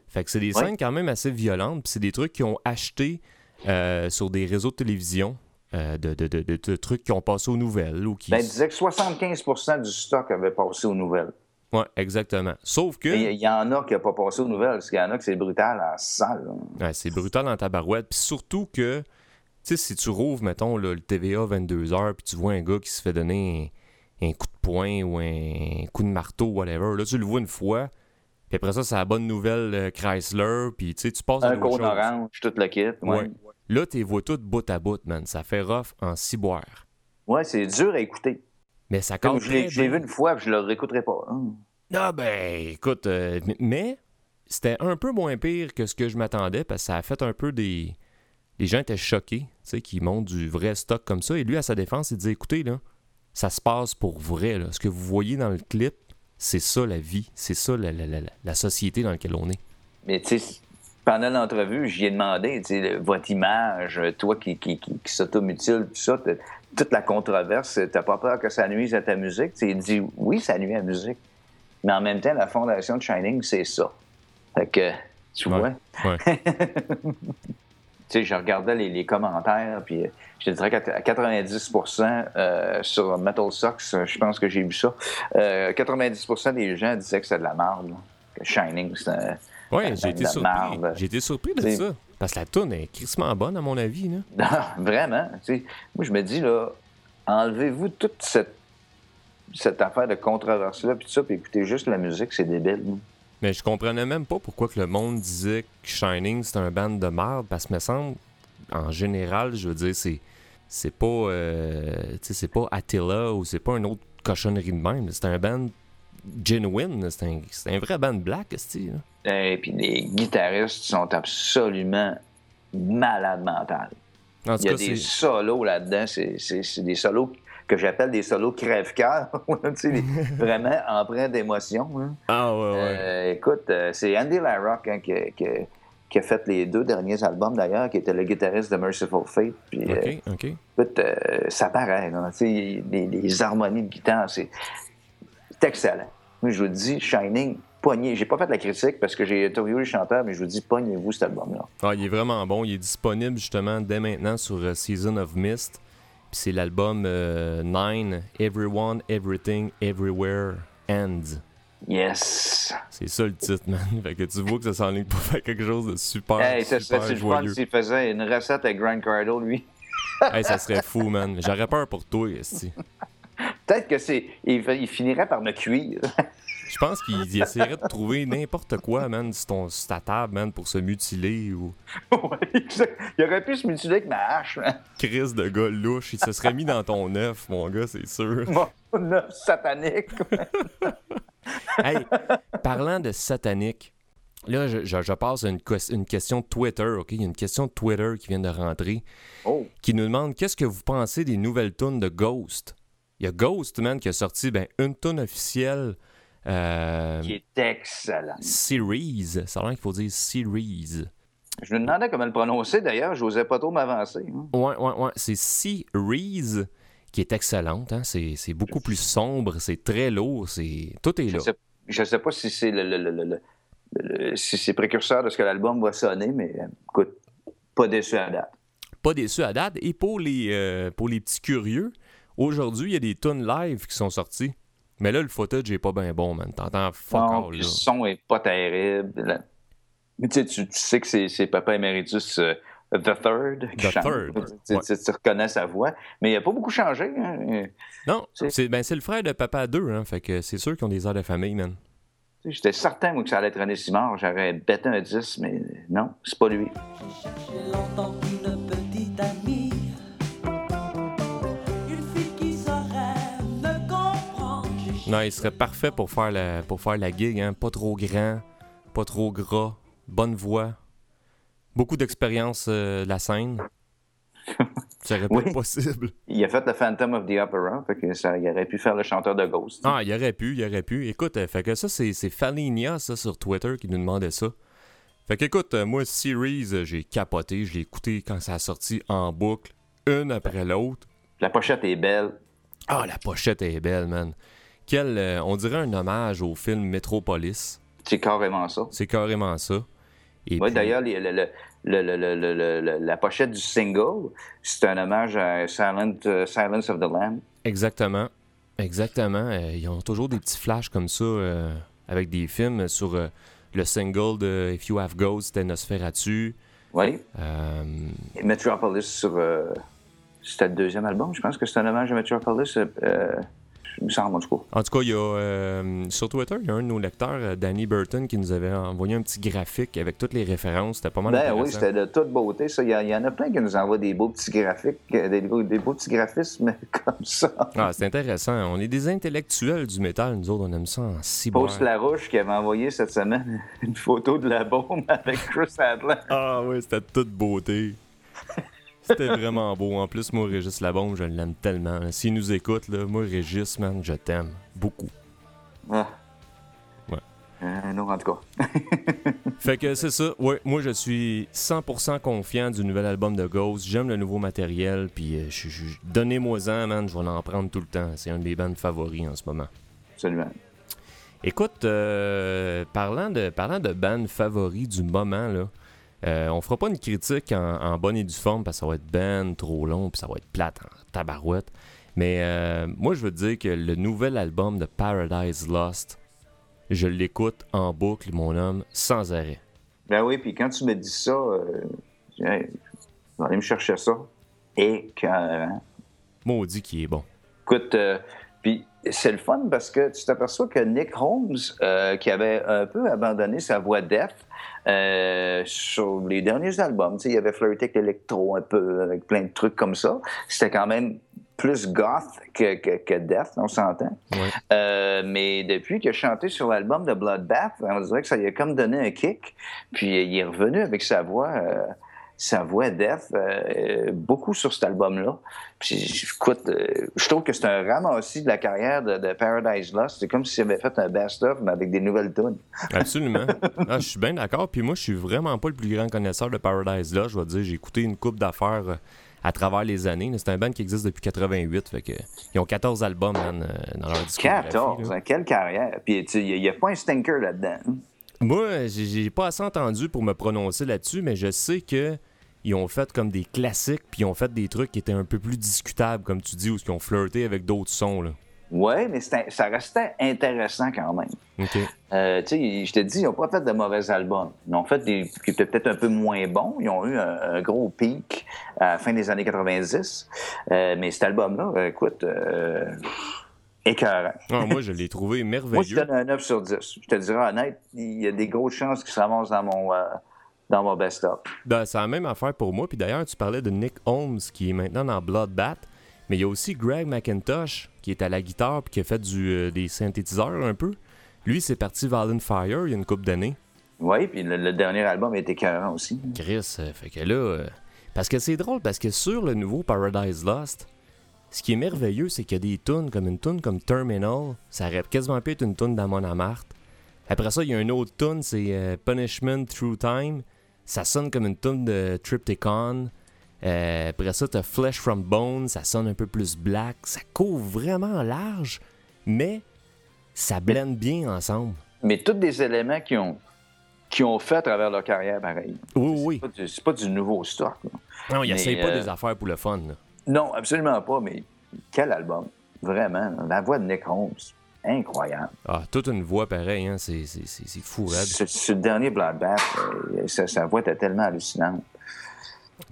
Fait que c'est des Ouais. scènes quand même assez violentes, puis c'est des trucs qu'ils ont achetés euh, sur des réseaux de télévision, euh, de, de- de- de- de trucs qui ont passé aux nouvelles ou qui... Ben, il disait que 75% du stock avait passé aux nouvelles. Ouais, exactement. Sauf que... Il y en a qui n'ont pas passé aux nouvelles, parce qu'il y en a que c'est brutal en salle. Ouais, c'est brutal dans ta barouette. Puis surtout que, tu sais, si tu rouvres, mettons, là, le TVA 22h, puis tu vois un gars qui se fait donner un coup de poing ou un coup de marteau, whatever. Là, tu le vois une fois, puis après ça, c'est la bonne nouvelle euh, Chrysler, puis tu sais, tu passes Un choses. orange, tout le kit. Ouais, Ouais. Là, tu les vois toutes bout à bout, man. Ça fait rough en ciboire. ouais c'est dur à écouter. Mais ça compte je l'ai vu une fois, puis je le réécouterai pas. hein. Ah ben, écoute, euh, mais c'était un peu moins pire que ce que je m'attendais parce que ça a fait un peu des... Les gens étaient choqués, tu sais, qu'ils montent du vrai stock comme ça. Et lui, à sa défense, il disait, écoutez, là, ça se passe pour vrai, là. Ce que vous voyez dans le clip, c'est ça la vie, c'est ça la, la- la- la société dans laquelle on est. Mais tu sais, pendant l'entrevue, j'y ai demandé, tu sais, votre image, toi qui, qui, qui, qui s'automutile, tout ça, toute la controverse, t'as pas peur que ça nuise à ta musique? Tu dit, oui, ça nuit à la musique. Mais en même temps, la fondation de Shining, c'est ça. Fait que, tu Ouais. vois, Ouais. tu sais, je regardais les, les commentaires, puis euh, je te dirais qu'à 90% euh, sur Metal Sox, euh, je pense que j'ai vu ça, euh, 90% des gens disaient que c'était de la merde, là. que Shining, Ouais, Ben, j'ai été la surpris. marde. J'ai été surpris de C'est- ça. Parce que la toune est crissement bonne, à mon avis, là. Non, vraiment. moi, je me dis, là, enlevez-vous toute cette, cette affaire de controverse-là, puis ça, puis écoutez juste la musique, c'est débile. là. Mais je comprenais même pas pourquoi que le monde disait que Shining c'était un band de merde parce que me semble en général, je veux dire c'est c'est pas euh, c'est pas Attila ou c'est pas une autre cochonnerie de même, c'est un band genuine, c'est un, c'est un vrai band black, style. Et puis les guitaristes sont absolument malades mentales. Il y a cas, des solos là-dedans, c'est des solos que j'appelle des solos crève-cœur, vraiment empreints d'émotion. hein. Ah ouais ouais. Euh, écoute, euh, c'est Andy LaRock hein, qui, qui- qui a fait les deux derniers albums d'ailleurs, qui était le guitariste de Merciful Fate. Puis, euh, écoute, euh, ça paraît, les, les harmonies de guitare, c'est c'est excellent. Moi, je vous dis, Shining, poignez. J'ai pas fait la critique parce que j'ai interviewé le chanteur, mais je vous dis, pognez-vous cet album-là. Ah, il est vraiment bon, il est disponible justement dès maintenant sur euh, Season of Mist. Puis c'est l'album 9 Everyone Everything Everywhere Ends. Yes! C'est ça le titre, man. Fait que tu vois que ça s'enligne pour faire quelque chose de super, hey, ça serait joyeux. s'il faisait une recette avec Grant Cardle, lui. hey, ça serait fou, man. J'aurais peur pour toi, esti. Peut-être que c'est. Il, il finirait par me cuire. Je pense qu'il essaierait de trouver n'importe quoi, man, sur, ton, sur ta table, man, pour se mutiler ou Ouais, il aurait pu se mutiler avec ma hache, hein. crise de gars louche. Il se serait mis dans ton œuf, mon gars, c'est sûr. Mon œuf satanique. Hey, parlant de satanique, là, je, je- je passe à une, ques- une question de Twitter, OK? Il y a une question de Twitter qui vient de rentrer Oh, qui nous demande qu'est-ce que vous pensez des nouvelles tunes de Ghost? Il y a Ghost, man, qui a sorti ben, une tune officielle euh, qui est excellent. series. Ça a l'air qu'il faut dire series. Je me demandais comment le prononcer d'ailleurs, je n'osais pas trop m'avancer. hein. Ouais, ouais, ouais. C'est series qui est excellente. Hein? C'est, beaucoup plus sombre, c'est très lourd, c'est... tout est Je là. sais, je sais pas si c'est le, le- le- le- le- le- si c'est précurseur de ce que l'album va sonner, mais euh, écoute, pas déçu à date. Pas déçu à date. Et pour les, euh, pour les petits curieux, aujourd'hui, il y a des tunes live qui sont sorties. Mais là, le footage est pas bien bon, man. T'entends fuck Non, all, le son est pas terrible. tu sais, tu, tu sais que c'est, c'est Papa Emeritus euh, The Third qui The chante. Third, Tu, ouais. tu- tu reconnais sa voix, mais il n'a pas beaucoup changé. hein. Non, C'est- ben, c'est le frère de papa à deux, hein. Fait que c'est sûr qu'ils ont des airs de famille, man. J'étais certain moi, que ça allait être René Simard. J'aurais bêté un 10, mais non, c'est pas lui. J'ai longtemps Non, il serait parfait pour faire la, pour faire la gig, hein. Pas trop grand, pas trop gras, bonne voix, beaucoup d'expérience euh, de la scène. Ça aurait Oui. être possible. Il a fait le Phantom of the Opera, fait que ça, il aurait pu faire le chanteur de Ghost. Ah, il aurait pu, il aurait pu. Écoute, euh, fait que ça, c'est, c'est Falinia, ça, sur Twitter, qui nous demandait ça. Fait que, écoute, euh, moi, Series, euh, j'ai capoté. Je l'ai écouté quand ça a sorti en boucle, une après l'autre. La pochette est belle. Ah, la pochette est belle, man. Euh, on dirait un hommage au film Metropolis. C'est carrément ça. C'est carrément ça. Et. D'ailleurs, la pochette du single, c'est un hommage à euh, Silence of the Lamb. Exactement. Exactement. Euh, ils ont toujours des petits flashs comme ça avec des films sur le single de If You Have Ghosts, c'était Nosferatu. Oui. Et Metropolis sur. c'était le deuxième album, je pense que c'est un hommage à Metropolis. Il me semble, en tout cas. En tout cas, il y a euh, sur Twitter, il y a un de nos lecteurs, Danny Burton, qui nous avait envoyé un petit graphique avec toutes les références. C'était pas mal Ben oui, c'était de toute beauté, ça. Il y, en a plein qui nous envoient des beaux petits graphiques, euh, des, beaux- des beaux petits graphismes comme ça. Ah, c'est intéressant. On est des intellectuels du métal, nous autres, on aime ça en cyber. Post Larouche qui avait envoyé cette semaine une photo de la bombe avec Chris Adler. Ah oui, c'était de toute beauté. C'était vraiment beau. En plus, moi, Régis Labombe, je l'aime tellement. S'il nous écoute, là, moi, Régis, man, je t'aime beaucoup. Ah. Ouais. Euh, non, en tout cas. Fait que c'est ça. Ouais, moi, je suis 100% confiant du nouvel album de Ghost. J'aime le nouveau matériel. Puis, euh, je- je- donnez-moi-en, man. Je vais en prendre tout le temps. C'est un de mes bands favoris en ce moment. Absolument. Écoute, euh, parlant de parlant de band favori du moment, là, euh, on fera pas une critique en, en bonne et due forme parce que ça va être ben trop long puis ça va être plate en tabarouette. Mais euh, moi, je veux te dire que le nouvel album de Paradise Lost, je l'écoute en boucle, mon homme, sans arrêt. Ben oui, puis quand tu me dis ça, euh, je vais aller me chercher ça. Et quand. Maudit qui est bon. Écoute, euh, puis c'est le fun parce que tu t'aperçois que Nick Holmes, euh, qui avait un peu abandonné sa voix def euh, sur les derniers albums, tu sais, il avait flirté avec l'électro un peu, avec plein de trucs comme ça. C'était quand même plus goth que, que, que death, on s'entend. Ouais. Euh, mais depuis qu'il a chanté sur l'album de Bloodbath, on dirait que ça lui a comme donné un kick. Puis il est revenu avec sa voix, euh, sa voix death, euh, beaucoup sur cet album-là. Puis écoute, euh, je trouve que c'est un ramassis de la carrière de, de Paradise Lost. C'est comme s'il avait fait un best-of, mais avec des nouvelles tunes. Absolument. Ah, je suis bien d'accord. Puis moi, je suis vraiment pas le plus grand connaisseur de Paradise là. Je vais te dire, j'ai écouté une coupe d'affaires euh, à travers les années. C'est un band qui existe depuis 88. Fait que, ils ont 14 albums man, dans leur discographie. 14, là. hein, quelle carrière. Puis il n'y a, pas un stinker là-dedans. hein? Moi, j'ai j'ai pas assez entendu pour me prononcer là-dessus, mais je sais que ils ont fait comme des classiques, puis ils ont fait des trucs qui étaient un peu plus discutables, comme tu dis, ou qui ont flirté avec d'autres sons. Là. Ouais, mais ça restait intéressant quand même. Euh, tu sais, je te dis, ils n'ont pas fait de mauvais albums. Ils ont fait des qui étaient peut-être un peu moins bons. Ils ont eu un, un gros pic à la fin des années 90. Euh, mais cet album-là, euh, écoute, euh, écœurant. Ah, moi, je l'ai trouvé Moi, je merveilleux. donne un 9 sur 10. Je te dirais honnête, il y a des grosses chances qu'ils se ramassent dans mon, dans mon best-of. Ben, c'est la même affaire pour moi. Puis d'ailleurs, tu parlais de Nick Holmes, qui est maintenant dans Bloodbath. Mais il y a aussi Greg McIntosh, qui est à la guitare, puis qui a fait du, euh, des synthétiseurs un peu. Lui, c'est parti Violent Fire il y a une couple d'années. Oui, puis le, le dernier album était écœurant aussi. Chris, euh, fait que là. euh, parce que c'est drôle, parce que sur le nouveau Paradise Lost, ce qui est merveilleux, c'est qu'il y a des tunes comme une tune comme Terminal. Ça aurait quasiment pu être une tune d'Amon Amarth. Après ça, il y a une autre tune, c'est euh, Punishment Through Time. Ça sonne comme une tune de Triptychon. Euh, après ça, t'as Flesh from Bone. Ça sonne un peu plus black. Ça couvre vraiment large, mais ça blende bien ensemble. Mais tous des éléments qui ont, qui ont fait à travers leur carrière, pareil. Oui, oui. C'est pas pas du nouveau stock. là. Non, il Mais, essaye pas euh, des affaires pour le fun. là. Non, absolument pas, mais quel album? Vraiment. La voix de Nick Holmes. Incroyable. Ah, toute une voix pareille, hein, c'est, c'est, c'est, c'est fou, raide. Ce, ce dernier Bloodbath, euh, sa, sa voix était tellement hallucinante.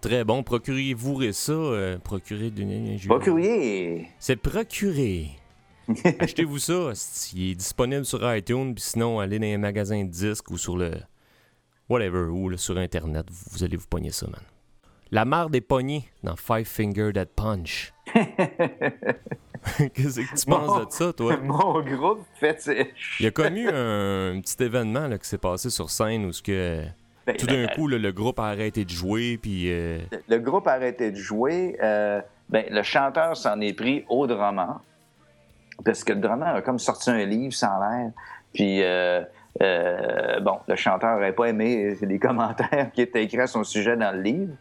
Très bon. Procurez-vous ça. euh, procurez de... Procurier. C'est procurer. Achetez-vous ça. Il est disponible sur iTunes. Puis sinon, allez dans les magasins de disques ou sur le. Whatever, ou là, sur Internet. Vous, vous allez vous pogner ça, man. La mare des poignets dans Five Finger Dead Punch. Qu'est-ce que tu penses de ça, toi? Mon groupe fétiche. Il y a comme eu un, un petit événement là, qui s'est passé sur scène où ce que, Ben, tout d'un coup, là, le groupe a arrêté de jouer. Puis. euh, le groupe a arrêté de jouer. euh, ben, le chanteur s'en est pris au drummer. Parce que le drummer a comme sorti un livre sans l'air. Puis, euh, euh, bon, le chanteur n'aurait pas aimé les commentaires qui étaient écrits à son sujet dans le livre.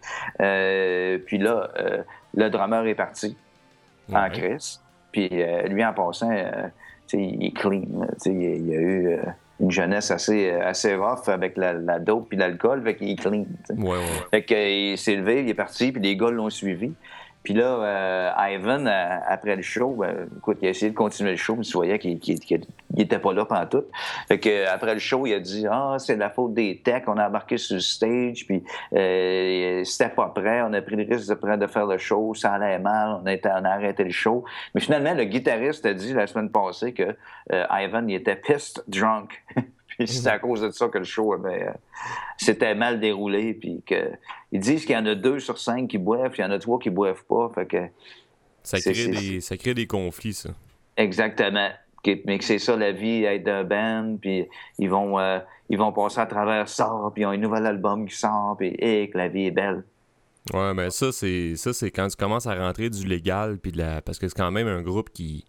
Puis là, le drummer est parti en crise. Puis euh, lui, en passant, euh, il est clean. Il, a eu euh, une jeunesse assez, assez rough avec la, la dope puis l'alcool, fait qu'il est clean. Ouais, ouais. Fait qu'il s'est levé, il est parti, puis les gars l'ont suivi. Puis là, euh, Ivan, euh, après le show, ben, écoute, il a essayé de continuer le show, mais tu voyais qu'il qu'il- qu'il- il était pas là pendant tout. Fait que euh, après le show, il a dit Ah, c'est la faute des techs, on a embarqué sur le stage, puis euh, c'était pas prêt, on a pris le risque de, faire le show, ça allait mal, on a, on a arrêté le show. Mais finalement, le guitariste a dit la semaine passée que euh, Ivan, il était pissed drunk. puis c'est à cause de ça que le show avait, euh, s'était mal déroulé, puis que ils disent qu'il y en a deux sur cinq qui boivent, puis il y en a trois qui boivent pas, fait que Ça crée, des, ça crée des conflits, ça. Exactement. Mais que c'est ça la vie, être d'un band, puis ils vont, euh, ils vont passer à travers ça, puis ils ont un nouvel album qui sort, puis que la vie est belle. Ouais, mais ça, c'est ça c'est quand tu commences à rentrer du légal, puis de la... parce que c'est quand même un groupe qui...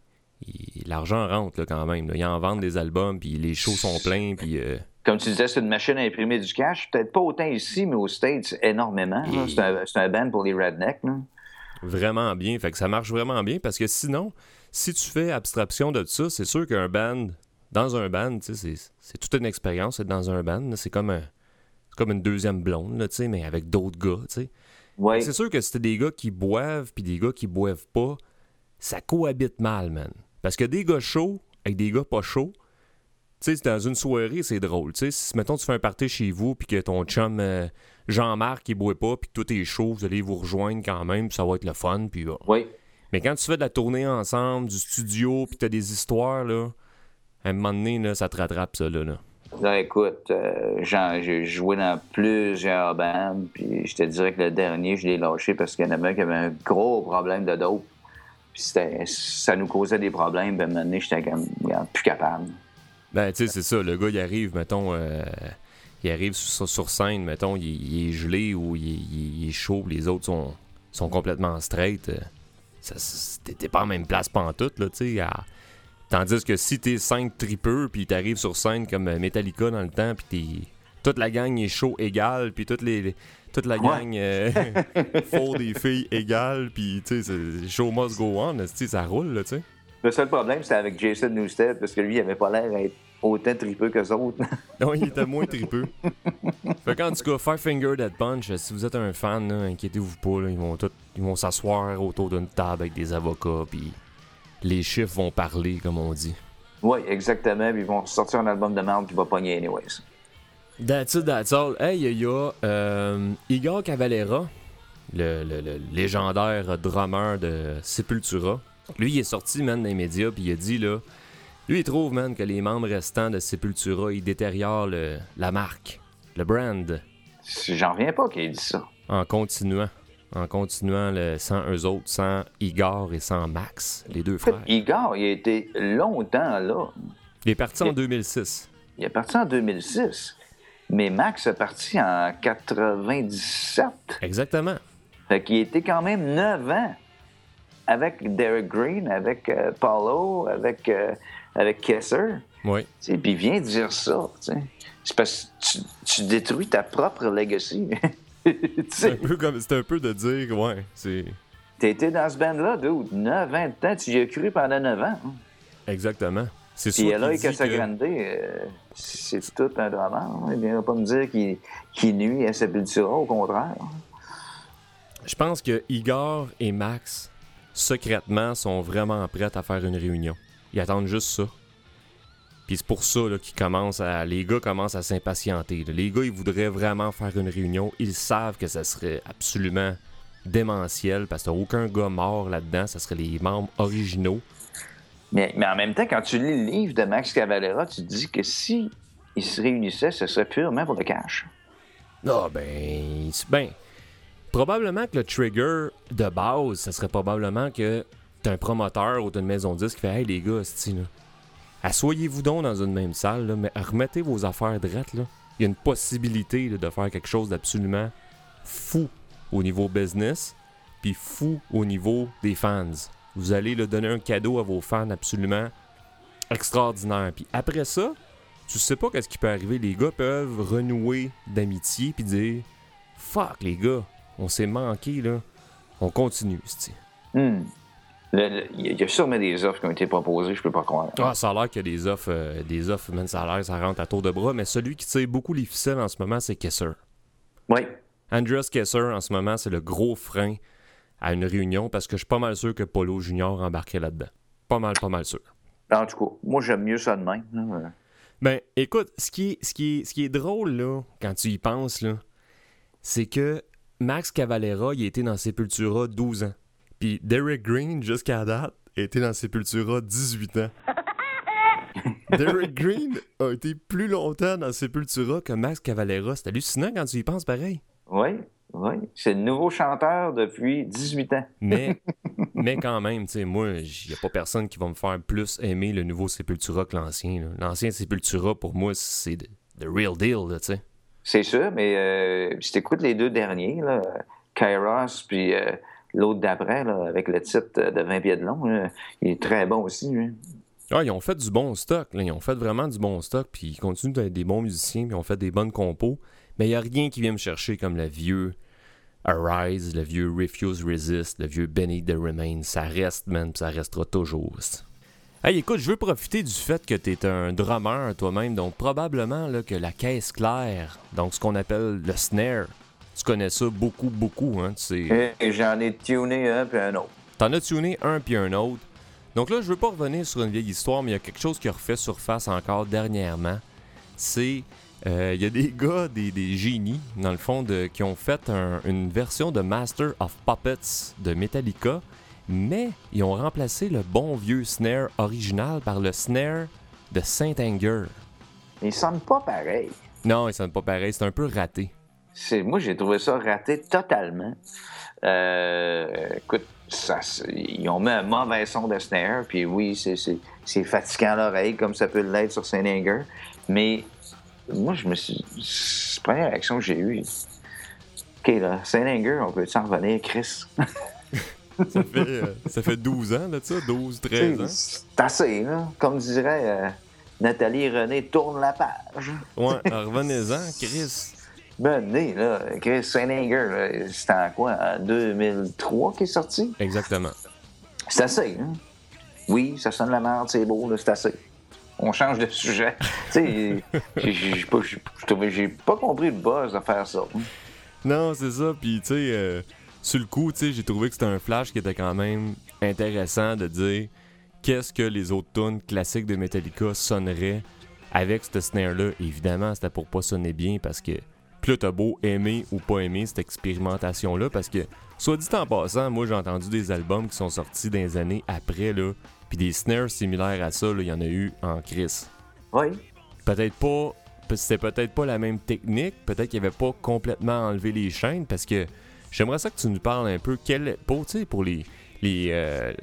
L'argent rentre, là, quand même. là. Ils en vendent des albums, puis les shows sont pleins, puis... euh, Comme tu disais, c'est une machine à imprimer du cash. Peut-être pas autant ici, mais aux States, énormément. Et- C'est un, band pour les rednecks. là. vraiment bien. Fait que ça marche vraiment bien parce que sinon, si tu fais abstraction de ça, c'est sûr qu'un band, dans un band, c'est toute une expérience être dans un band. C'est comme, un- comme une deuxième blonde, là, mais avec d'autres gars. C'est sûr que si t'as des gars qui boivent puis des gars qui boivent pas, ça cohabite mal, man. Parce que des gars chauds avec des gars pas chauds, tu sais, dans une soirée, c'est drôle. Tu sais, si, mettons, tu fais un party chez vous puis que ton chum euh, Jean-Marc, il boit pas puis que tout est chaud, vous allez vous rejoindre quand même, puis ça va être le fun, puis... oui. mais quand tu fais de la tournée ensemble, du studio, puis t'as des histoires, là, à un moment donné, là, ça te rattrape, ça, là. là. Là, écoute, euh, j'ai joué dans plusieurs bands, puis je te dirais que le dernier, je l'ai lâché parce qu'il y en avait un qui avait un gros problème de dope. Puis ça nous causait des problèmes, moment donné, j'étais comme, plus capable. Ben, tu sais, c'est ça. Le gars, il arrive, mettons, euh, il arrive sur, scène, mettons, il, est gelé ou il, est chaud, les autres sont, sont complètement straight. euh, T'es pas en même place pantoute, là, tu sais. Tandis que si t'es 5 tripeux, puis t'arrives sur scène comme Metallica dans le temps, puis t'es... Toute la gang est chaud égal, puis toutes les... Toute la Ouais. gang euh, font des filles égales, puis tu sais, c'est- show must go on, ça roule, là, tu sais. Le seul problème, c'était avec Jason Newsted, parce que lui, il avait pas l'air d'être autant tripeux que autres. Non, il était moins tripeux. fait qu'en tout cas, Five Finger Dead Punch, si vous êtes un fan, inquiétez-vous pas, là, ils vont tous, ils vont s'asseoir autour d'une table avec des avocats, puis les chiffres vont parler, comme on dit. oui, exactement. Puis ils vont sortir un album de merde qui va pogner anyways. That's it, that's all. Hey, il y a euh, Igor Cavalera, le, le- le légendaire drummer de Sepultura. Lui, il est sorti, man, dans les médias, puis il a dit, là, lui, il trouve, man, que les membres restants de Sepultura, ils détériorent le- la marque, le brand. J'en reviens pas qu'il ait dit ça. en continuant. En continuant le, sans eux autres, sans Igor et sans Max, les deux En fait, frères. Igor, il a été longtemps là. Il est parti en Il- 2006. Il est parti en 2006. Mais Max est parti en 97. Exactement. Fait qu'il était quand même 9 ans avec Derek Green, avec euh, Paulo, avec, euh, avec Kesser. Oui. Puis il vient dire ça. C'est parce que tu, tu détruis ta propre legacy. C'est un peu comme un peu de dire ouais, c'est T'as été dans ce band-là, dude. 9 ans de temps. Tu y as cru pendant 9 ans. exactement. C'est Puis Eloy dit que- Casagrande, euh, c'est tout un drummer. hein. Il viendra pas me dire qu'il qu'il nuit à Sepultura, au contraire. Je pense que Igor et Max secrètement sont vraiment prêts à faire une réunion. Ils attendent juste ça. Puis c'est pour ça qu'ils commencent à. Les gars commencent à s'impatienter. Les gars, ils voudraient vraiment faire une réunion. Ils savent que ça serait absolument démentiel parce qu'il n'y a aucun gars mort là-dedans. Ça serait les membres originaux. Mais, en même temps, quand tu lis le livre de Max Cavalera, tu te dis que si ils se réunissaient, ce serait purement pour le cash. Ah, ben. Ben. Probablement que le trigger de base, ça serait probablement que t'as un promoteur ou t'as une maison de disques qui fait Hey les gars, là. Assoyez-vous donc dans une même salle, mais remettez vos affaires drettes, là. Il y a une possibilité de faire quelque chose d'absolument fou au niveau business, puis fou au niveau des fans. Vous allez là, donner un cadeau à vos fans absolument extraordinaire. Puis après ça, tu sais pas qu'est-ce qui peut arriver. Les gars peuvent renouer d'amitié puis dire Fuck les gars, on s'est manqué là. On continue. Hmm. Le- le- Il y a sûrement des offres qui ont été proposées, je peux pas croire. Ah, ça a l'air qu'il y a des offres, euh, des offres, man, ça a l'air, ça rentre à tour de bras. Mais celui qui tire beaucoup les ficelles en ce moment, c'est Kesser. Oui. Andreas Kesser, en ce moment, c'est le gros frein à une réunion parce que je suis pas mal sûr que Polo Junior embarquait là-dedans. Pas mal, pas mal sûr. En tout cas, moi, j'aime mieux ça de même. là. Ben, écoute, ce qui est, ce qui est, ce qui est drôle, là, quand tu y penses, là, c'est que Max Cavalera, il a été dans Sepultura 12 ans. Puis Derek Green, jusqu'à date, a été dans Sepultura 18 ans. Derek Green a été plus longtemps dans Sepultura que Max Cavalera. C'est hallucinant quand tu y penses pareil. Oui, oui. C'est le nouveau chanteur depuis 18 ans. Mais, mais quand même, tu sais, moi, il n'y a pas personne qui va me faire plus aimer le nouveau Sepultura que l'ancien. L'ancien Sepultura, pour moi, c'est the, real deal, tu sais. C'est sûr, mais euh, si t'écoutes les deux derniers, là, Kairos, puis euh, l'autre d'après, là, avec le titre de 20 pieds de long, là, il est très bon aussi. lui. Ah, ils ont fait du bon stock. Là. Ils ont fait vraiment du bon stock. Puis ils continuent d'être des bons musiciens. Puis ils ont fait des bonnes compos. Mais il n'y a rien qui vient me chercher comme le vieux Arise, le vieux Refuse Resist, le vieux Benny the Remain. Ça reste, man. puis ça restera toujours. Hey, écoute, je veux profiter du fait que tu es un drummer toi-même. Donc, probablement là, que la caisse claire, donc ce qu'on appelle le snare, tu connais ça beaucoup, beaucoup. Hein, tu sais. Et j'en ai tuné un puis un autre. T'en as tuné un puis un autre. Donc là, je veux pas revenir sur une vieille histoire, mais il y a quelque chose qui a refait surface encore dernièrement. C'est. Euh, Il y a des gars, des, des génies, dans le fond, de, qui ont fait un- une version de Master of Puppets de Metallica, mais ils ont remplacé le bon vieux snare original par le snare de Saint Anger. Il sonne pas pareil. Non, ils sonne pas pareil, c'est un peu raté. C'est, moi, j'ai trouvé ça raté totalement. Euh, écoute, ça, ils ont mis un mauvais son de snare, puis oui, c'est fatigant à l'oreille, comme ça peut l'être sur Saint Anger. Mais moi, je me suis. C'est la première réaction que j'ai eue. OK, là, Saint Anger, on peut s'en revenir, Chris? Ça fait, euh, ça fait 12 ans de ça, 12, 13 ans. c'est assez, là. Comme dirait euh, Nathalie René, tourne la page. Ouais, revenez-en, Chris. Ben, né, là, Chris Saint Anger, là, c'était en quoi? En 2003 qu'il est sorti? Exactement. C'est assez, hein? Oui, ça sonne la merde, c'est beau, là, c'est assez. On change de sujet. tu sais, j'ai- pas, compris le buzz de faire ça. Non, c'est ça. Puis, tu sais, euh, sur le coup, tu sais, j'ai trouvé que c'était un flash qui était quand même intéressant de dire qu'est-ce que les autres tunes classiques de Metallica sonneraient avec ce snare-là. Évidemment, c'était pour pas sonner bien parce que plus là, t'as beau aimer ou pas aimer cette expérimentation-là parce que, soit dit en passant, moi j'ai entendu des albums qui sont sortis dans les années après, là, puis des snares similaires à ça, il y en a eu en crise Oui. peut-être pas c'était peut-être pas la même technique, peut-être qu'il avait pas complètement enlevé les chaînes parce que j'aimerais ça que tu nous parles un peu quel pour tu sais, pour les les euh,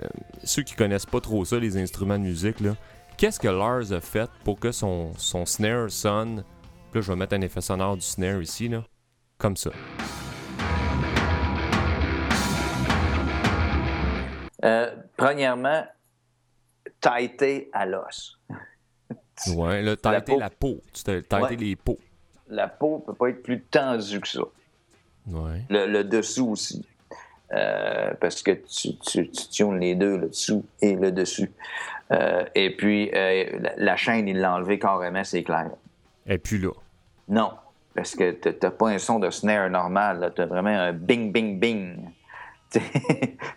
ceux qui connaissent pas trop ça les instruments de musique là, qu'est-ce que Lars a fait pour que son son snare sonne? Là je vais mettre un effet sonore du snare ici là comme ça. Euh, premièrement, taité à l'os. Ouais, là t'as La peau. la peau, Ouais. les peaux. La peau peut pas être plus tendue que ça. Ouais. Le, le dessous aussi. Euh, parce que tu, tu, tu tunes les deux, le dessous et le dessus. Euh, et puis, euh, la, la chaîne, il l'a enlevé carrément, c'est clair. Et puis là, Non, parce que t'as- pas un son de snare normal, t'as vraiment un bing, bing, bing.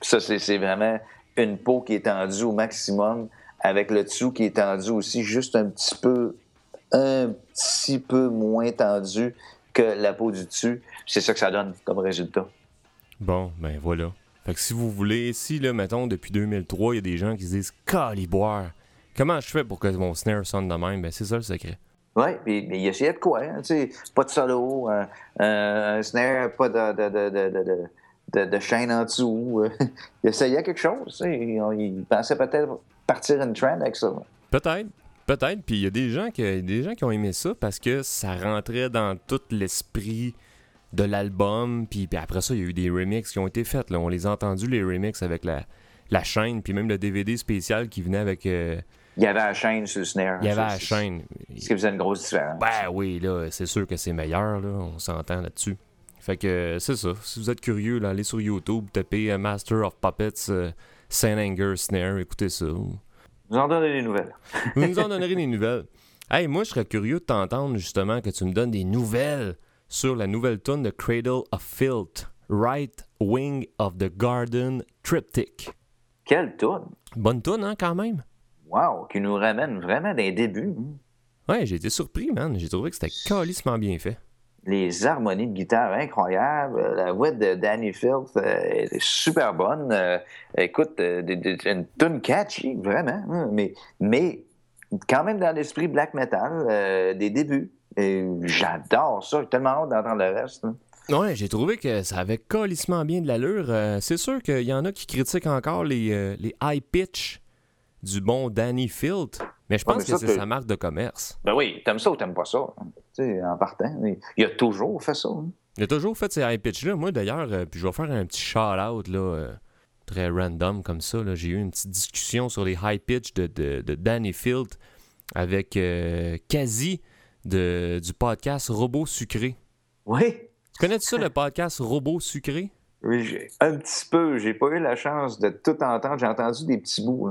Ça, c'est vraiment une peau qui est tendue au maximum, avec le dessous qui est tendu aussi, juste un petit peu, un petit peu moins tendu que la peau du dessus. C'est ça que ça donne comme résultat. Bon, ben voilà. Fait que si vous voulez, si là, mettons, depuis 2003, il y a des gens qui se disent Caliboire, comment je fais pour que mon snare sonne de même? Ben c'est ça le secret. Oui, puis mais il essayait de quoi, hein, tu sais, pas de solo, un, un- un snare, pas de, de, de, de, de, chaîne en dessous. euh. il essayait quelque chose, tu sais, il, pensait peut-être partir une trend avec ça. Peut-être. Peut-être. Puis il y a des gens, qui, des gens qui ont aimé ça parce que ça rentrait dans tout l'esprit de l'album. Puis, puis après ça, il y a eu des remixes qui ont été faits. Là. On les a entendus, les remixes, avec la, la chaîne. Puis même le DVD spécial qui venait avec. euh, Il y avait la chaîne sur le snare. il y avait la chaîne. Ce qui faisait une grosse différence. Ben oui, là, c'est sûr que c'est meilleur, là. On s'entend là-dessus. Fait que c'est ça. Si vous êtes curieux, là, allez sur YouTube, tapez euh, Master of Puppets euh, Saint Anger Snare, écoutez ça. Vous Vous en donnez des nouvelles. nous en donnerez des nouvelles. Hey, moi, je serais curieux de t'entendre, justement, que tu me donnes des nouvelles sur la nouvelle tune de Cradle of Filth Right Wing of the Garden Triptych. Quelle toune! Bonne tune, hein, quand même? Wow! Qui nous ramène vraiment des débuts. hein. Ouais, j'ai été surpris, man. J'ai trouvé que c'était calissement bien fait. Les harmonies de guitare incroyables. La voix de Danny Filth euh, est super bonne. Euh, écoute, euh, une tune catchy, vraiment. hein, Mais, mais quand même dans l'esprit black metal, des débuts. J'adore ça. J'ai tellement hâte d'entendre le reste. hein. Ouais, j'ai trouvé que ça avait calissement bien de l'allure. C'est sûr qu'il y en a qui critiquent encore les, les high pitch du bon Danny Field, mais je Ouais, pense mais que c'est sa marque de commerce. Ben oui, t'aimes ça ou t'aimes pas ça? hein? Tu sais, en partant. Il a toujours fait ça. hein. Il a toujours fait ces high pitch-là. Moi, d'ailleurs, euh, puis je vais faire un petit shout-out, là, euh, très random comme ça. là. J'ai eu une petite discussion sur les high pitch de, de, de Danny Field avec euh, Kazi de, du podcast Robot Sucré. Oui. Tu connais ça, le podcast Robot Sucré? Oui, j'ai- un petit peu. J'ai pas eu la chance de tout entendre. J'ai entendu des petits bouts.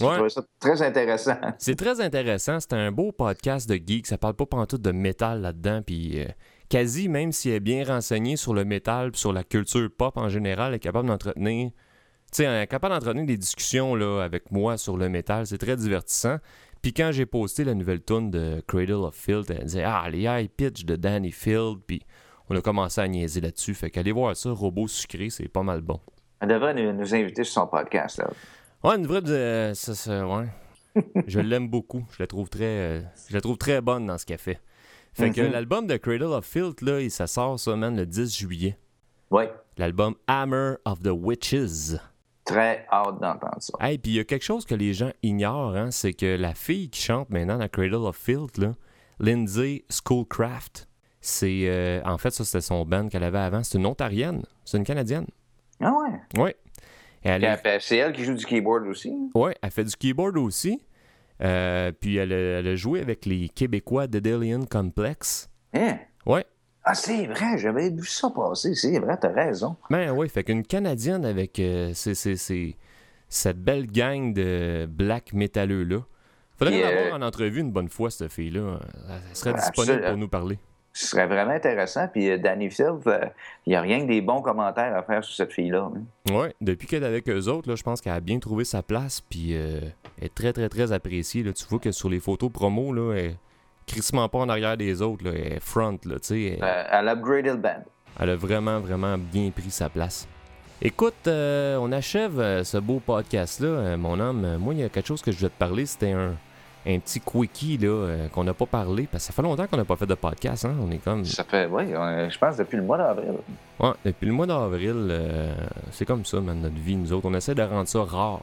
Ouais. ça très intéressant. C'est très intéressant. C'est un beau podcast de geek. Ça parle pas pantoute de métal là-dedans. Puis, euh, quasi, même s'il est bien renseigné sur le métal sur la culture pop en général, est capable d'entretenir. Tu sais, elle est capable d'entretenir des discussions là, avec moi sur le métal. C'est très divertissant. Puis quand j'ai posté la nouvelle tune de Cradle of Filth, elle disait Ah, les high pitch de Danny Field. Puis on a commencé à niaiser là-dessus. Fait qu'allez voir ça, Robot Sucré, c'est pas mal bon. Elle devrait nous, nous inviter sur son podcast. Là. Ouais, une vraie de. Ça, ça, ouais. je l'aime beaucoup. Je la trouve très. euh, je la trouve très bonne dans ce qu'elle fait. Fait que Mhm. l'album de Cradle of Filth, là, il- ça sort ça, man, le 10 juillet. Oui, L'album Hammer of the Witches. très hâte d'entendre ça. Hey, puis il y a quelque chose que les gens ignorent, hein, c'est que la fille qui chante maintenant dans Cradle of Filth, là, Lindsay Schoolcraft, c'est. euh, en fait, ça, c'était son band qu'elle avait avant. C'est une Ontarienne. C'est une Canadienne. Ah ouais? Elle elle- C'est elle qui joue du keyboard aussi. Ouais, elle fait du keyboard aussi. Euh, puis elle a, elle a joué avec les Québécois de Delian Complex. Hein? Ouais. Ah, c'est vrai, j'avais vu ça passer. C'est vrai, t'as raison. Ben ouais, fait qu'une Canadienne avec euh, cette belle gang de black métalleux-là. Faudrait l'avoir euh, en entrevue une bonne fois, cette fille-là. Elle serait disponible pour nous parler. Ce serait vraiment intéressant. Puis euh, Danny Field, euh, il n'y a rien que des bons commentaires à faire sur cette fille-là. hein. Ouais, depuis qu'elle est avec eux autres, là, je pense qu'elle a bien trouvé sa place, puis euh, elle est très, très, très appréciée. Là. Tu vois que sur les photos promo, là, elle est crissement pas en arrière des autres, là. elle est front, là, tu sais. elle- elle a upgradé le band. Elle a vraiment, vraiment bien pris sa place. Écoute, euh, on achève euh, ce beau podcast-là, euh, mon homme. Moi, il y a quelque chose que je voulais te parler. C'était un, un petit quickie là, euh, qu'on n'a pas parlé. Parce que ça fait longtemps qu'on n'a pas fait de podcast. Hein? On est comme. Ça fait, oui, je pense depuis le mois d'avril. Ouais, depuis le mois d'avril, euh, c'est comme ça, man, notre vie, nous autres. On essaie de rendre ça rare.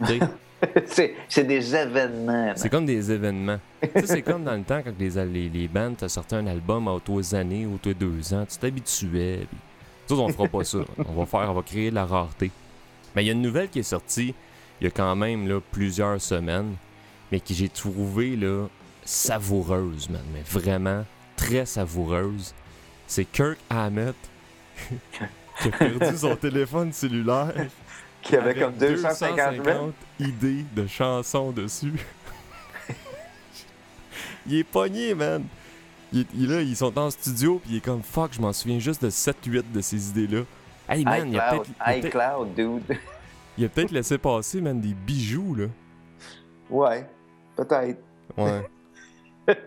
C'est c'est des événements. c'est comme des événements. tu sais, c'est comme dans le temps quand les, les, les bandes te sortaient un album à les années ou les deux ans. Tu t'habituais. Puis... Nous on fera pas ça. On va faire, on va créer de la rareté. Mais il y a une nouvelle qui est sortie il y a quand même là, plusieurs semaines, mais que j'ai trouvé là, savoureuse, man. Mais vraiment très savoureuse. C'est Kirk Hammett qui a perdu son téléphone cellulaire. Qui avait avec comme 250 000. idées de chansons dessus. il est pogné, man. Il il là, ils sont en studio, puis il est comme fuck, je m'en souviens juste de 7-8 de ces idées-là. Hey man, iCloud, il a peut-être- il a peut-être laissé passer, man, des bijoux, là. Ouais, peut-être. Ouais.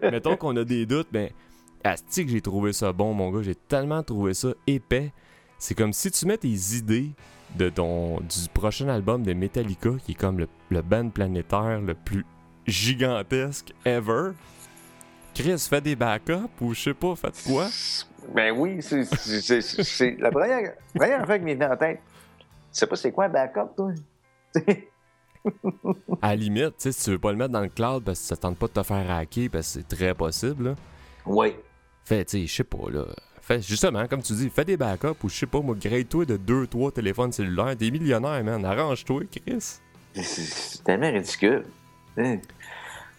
Mettons qu'on a des doutes, ben, asti que j'ai trouvé ça bon, mon gars. J'ai tellement trouvé ça épais. C'est comme si tu mets tes idées de ton du prochain album de Metallica, qui est comme le, le band planétaire le plus gigantesque ever. Chris, fais des backups ou je sais pas, faites quoi? Ben oui, c'est- la première, première fois qui m'est venue en tête. Tu sais pas c'est quoi un backup, toi? À la limite, tu sais, si tu veux pas le mettre dans le cloud parce que ça tente pas de te faire hacker, parce que c'est très possible, là. oui. Fais, tu sais, je sais pas, là. Fais, justement, comme tu dis, fais des backups ou je sais pas, moi, grade-toi de 2-3 téléphones cellulaires. T'es millionnaire, man. Arrange-toi, Chris. C'est- tellement ridicule. Hein?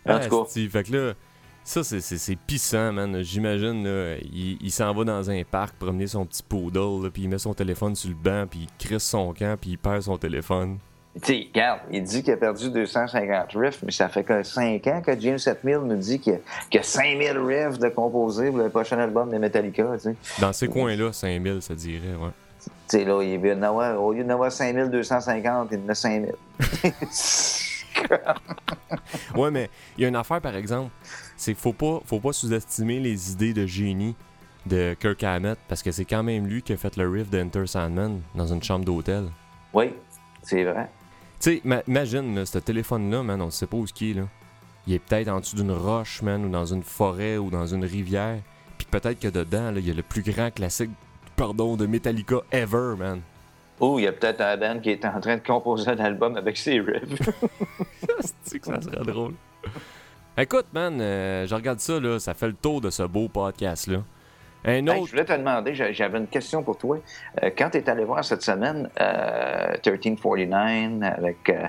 En Ah, tout cas, fait que là, ça, c'est- pissant, man. J'imagine, il, il s'en va dans un parc promener son petit poodle, là, puis il met son téléphone sur le banc, puis il crisse son camp, puis il perd son téléphone. Tu sais, regarde, il dit qu'il a perdu 250 riffs, mais ça fait que 5 ans que James Hetfield nous dit qu'il y a, qu'il y a 5000 riffs de composer pour le prochain album de Metallica. Dans ces coins-là, 5000, ça dirait, ouais. Tu sais, là, il veut en avoir, au lieu d'en avoir 5250, il en a 5000. Ouais, mais il y a une affaire, par exemple, c'est qu'il faut pas, faut pas sous-estimer les idées de génie de Kirk Hammett, parce que c'est quand même lui qui a fait le riff d'Enter Sandman dans une chambre d'hôtel. oui, c'est vrai. Tu sais, ma- imagine, là, ce téléphone-là, man, on sait pas où ce qu'il est, là. Il est peut-être en dessous d'une roche, man, ou dans une forêt, ou dans une rivière. Puis peut-être que dedans, là, il y a le plus grand classique, pardon, de Metallica ever, man. Ou il y a peut-être un band qui est en train de composer un album avec ses riffs. C'est que ça serait drôle? Écoute, man, euh, je regarde ça, là, ça fait le tour de ce beau podcast-là. Un Hey, je autre... voulais te demander, j'a- j'avais une question pour toi. Euh, quand tu es allé voir cette semaine euh, 1349 avec euh,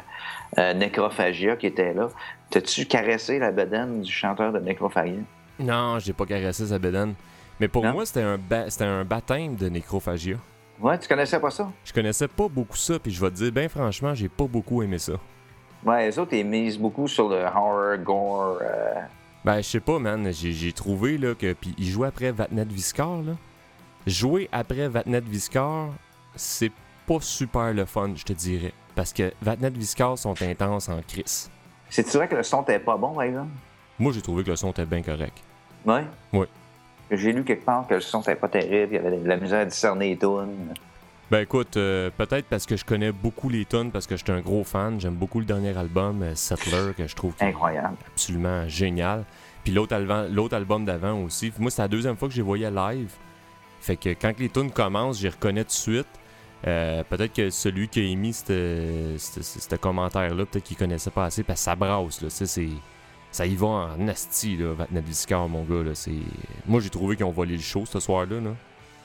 euh, Necrophagia qui était là, t'as-tu caressé la bedaine du chanteur de Necrophagia? Non, j'ai pas caressé sa bédaine. Mais pour Non? moi, c'était un, ba- c'était un baptême de nécrophagia. Ouais, tu connaissais pas ça? Je connaissais pas beaucoup ça, puis je vais te dire, ben franchement, j'ai pas beaucoup aimé ça. Ouais, les autres, ils misent beaucoup sur le horror, gore. euh, Ben, je sais pas, man. J'ai, trouvé là, que. Puis il jouait après Vatnet Viscar. Là. Jouer après Vatnet Viscar, c'est pas super le fun, je te dirais. Parce que Vatnet Viscar sont intenses en crise. C'est-tu vrai que le son n'était pas bon, par exemple? Moi, j'ai trouvé que le son était bien correct. Ouais? Ouais. J'ai lu quelque part que le son n'était pas terrible, il y avait de la misère à discerner les tunes. Ben écoute, euh, peut-être parce que je connais beaucoup les tonnes, parce que j'étais un gros fan. J'aime beaucoup le dernier album, euh, Settler, que je trouve Incroyable. absolument génial. Puis l'autre album, l'autre album d'avant aussi. Moi, c'est la deuxième fois que j'ai voyé live. Fait que quand les tunes commencent, j'y reconnais tout de suite. Euh, peut-être que celui qui a émis ce commentaire-là, peut-être qu'il connaissait pas assez, parce que ça brasse, là. Ça, c'est... Ça y va en asti, là, Vatnet Viscar, mon gars, là. C'est... Moi, j'ai trouvé qu'ils ont volé le show ce soir-là, là.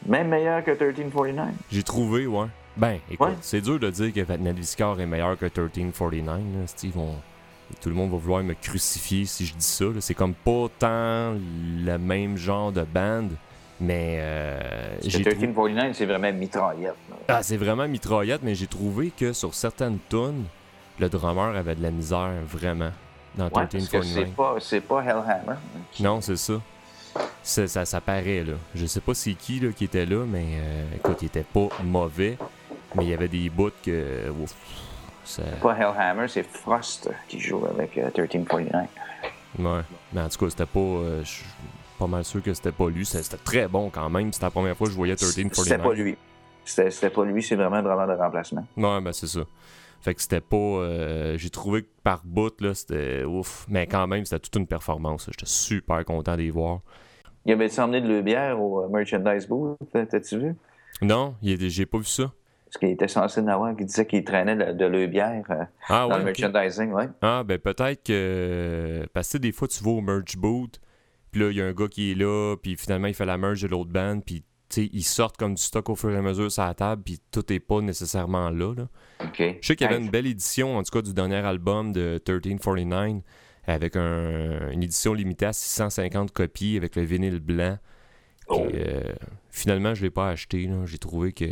Même meilleur que 1349. J'ai trouvé, ouais. Ben, écoute, Ouais. c'est dur de dire que Vatnet Viscar est meilleur que 1349, là. Steve, on- tout le monde va vouloir me crucifier si je dis ça. C'est comme pas tant le même genre de band, mais euh, j'ai que trou- 1349, c'est vraiment mitraillette. là. Ah, c'est vraiment mitraillette, mais j'ai trouvé que sur certaines tunes, le drummer avait de la misère, vraiment, dans Ouais, parce que 1349. c'est pas, c'est pas Hellhammer. Non, c'est ça. Ça. Ça paraît, là. Je sais pas c'est qui là, qui était là, mais euh, écoute, il était pas mauvais, mais il y avait des bouts que. ouf, ça... Pas Hellhammer, c'est Frost qui joue avec euh, 1349. Ouais. Mais en tout cas, c'était pas. euh, je suis pas mal sûr que c'était pas lui. C'était c'était très bon quand même. C'était la première fois que je voyais C'était 1349. pas lui. C'était c'était pas lui, c'est vraiment un drummer de remplacement. Ouais, ben c'est ça. Fait que c'était pas. euh, J'ai trouvé que par bout, là, c'était ouf. Mais quand même, c'était toute une performance. J'étais super content d'y voir. Il avait emmené de la bière au euh, merchandise booth, t'as-tu vu? Non, j'ai pas vu ça. Parce qu'il était censé en avoir, qui disait qu'il traînait de, de la bière euh, Ah dans ouais. le merchandising, ouais. Ah, ben peut-être que. Parce que des fois, tu vas au merch booth, puis là, il y a un gars qui est là, puis finalement, il fait la merch de l'autre band, puis tu sais, ils sortent comme du stock au fur et à mesure sur la table, puis tout est pas nécessairement là. Je sais qu'il y avait une belle édition, en tout cas, du dernier album de 1349, avec un- une édition limitée à 650 copies, avec le vinyle blanc. Oh. euh, finalement, je l'ai pas acheté. J'ai trouvé que.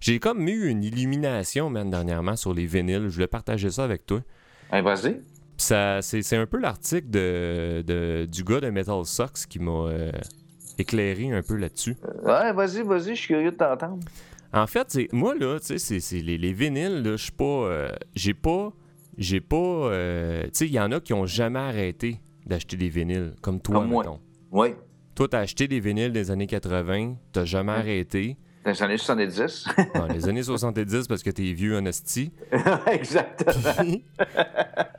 J'ai comme eu une illumination, man, dernièrement, sur les vinyles. Je voulais partager ça avec toi. hey, vas-y. C'est, un peu l'article de, de- du gars de Metal Sox qui m'a euh, éclairé un peu là-dessus. Ouais, vas-y, vas-y, je suis curieux de t'entendre. En fait, moi, là, tu sais, les, les vinyles, là, je suis pas... euh, j'ai pas... J'ai pas... euh, tu sais, il y en a qui ont jamais arrêté d'acheter des vinyles, comme toi, Comme moi. mettons. Oui. Toi, t'as acheté des vinyles des années 80, t'as jamais arrêté. Dans les années 70. Dans les années 70, parce que t'es vieux, honesty. Exactement.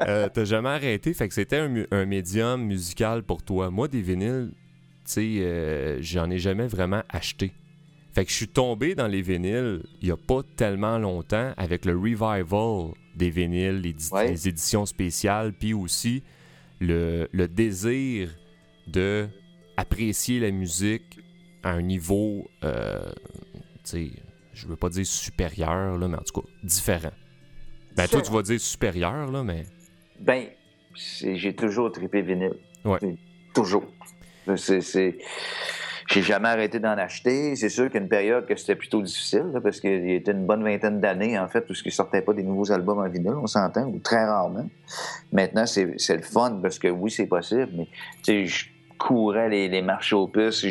Euh, T'as jamais arrêté, fait que c'était un médium musical pour toi. Moi, des vinyles, tu sais, euh, j'en ai jamais vraiment acheté. Fait que je suis tombé dans les vinyles il y a pas tellement longtemps avec le revival des vinyles, les, di- Ouais. les éditions spéciales, puis aussi le, le désir de apprécier la musique à un niveau, euh, tu sais, je veux pas dire supérieur, là, mais en tout cas, différent. Ben, toi, tu vas dire supérieur, là, mais. Ben, j'ai toujours trippé vinyle. Ouais. Toujours. C'est- J'ai jamais arrêté d'en acheter. C'est sûr qu'il y a une période que c'était plutôt difficile, là, parce qu'il y était une bonne vingtaine d'années, en fait, où ne sortait pas des nouveaux albums en vinyle, on s'entend, ou très rarement. Maintenant, c'est, le fun, parce que oui, c'est possible, mais tu sais, je courais les, les marchés aux puces.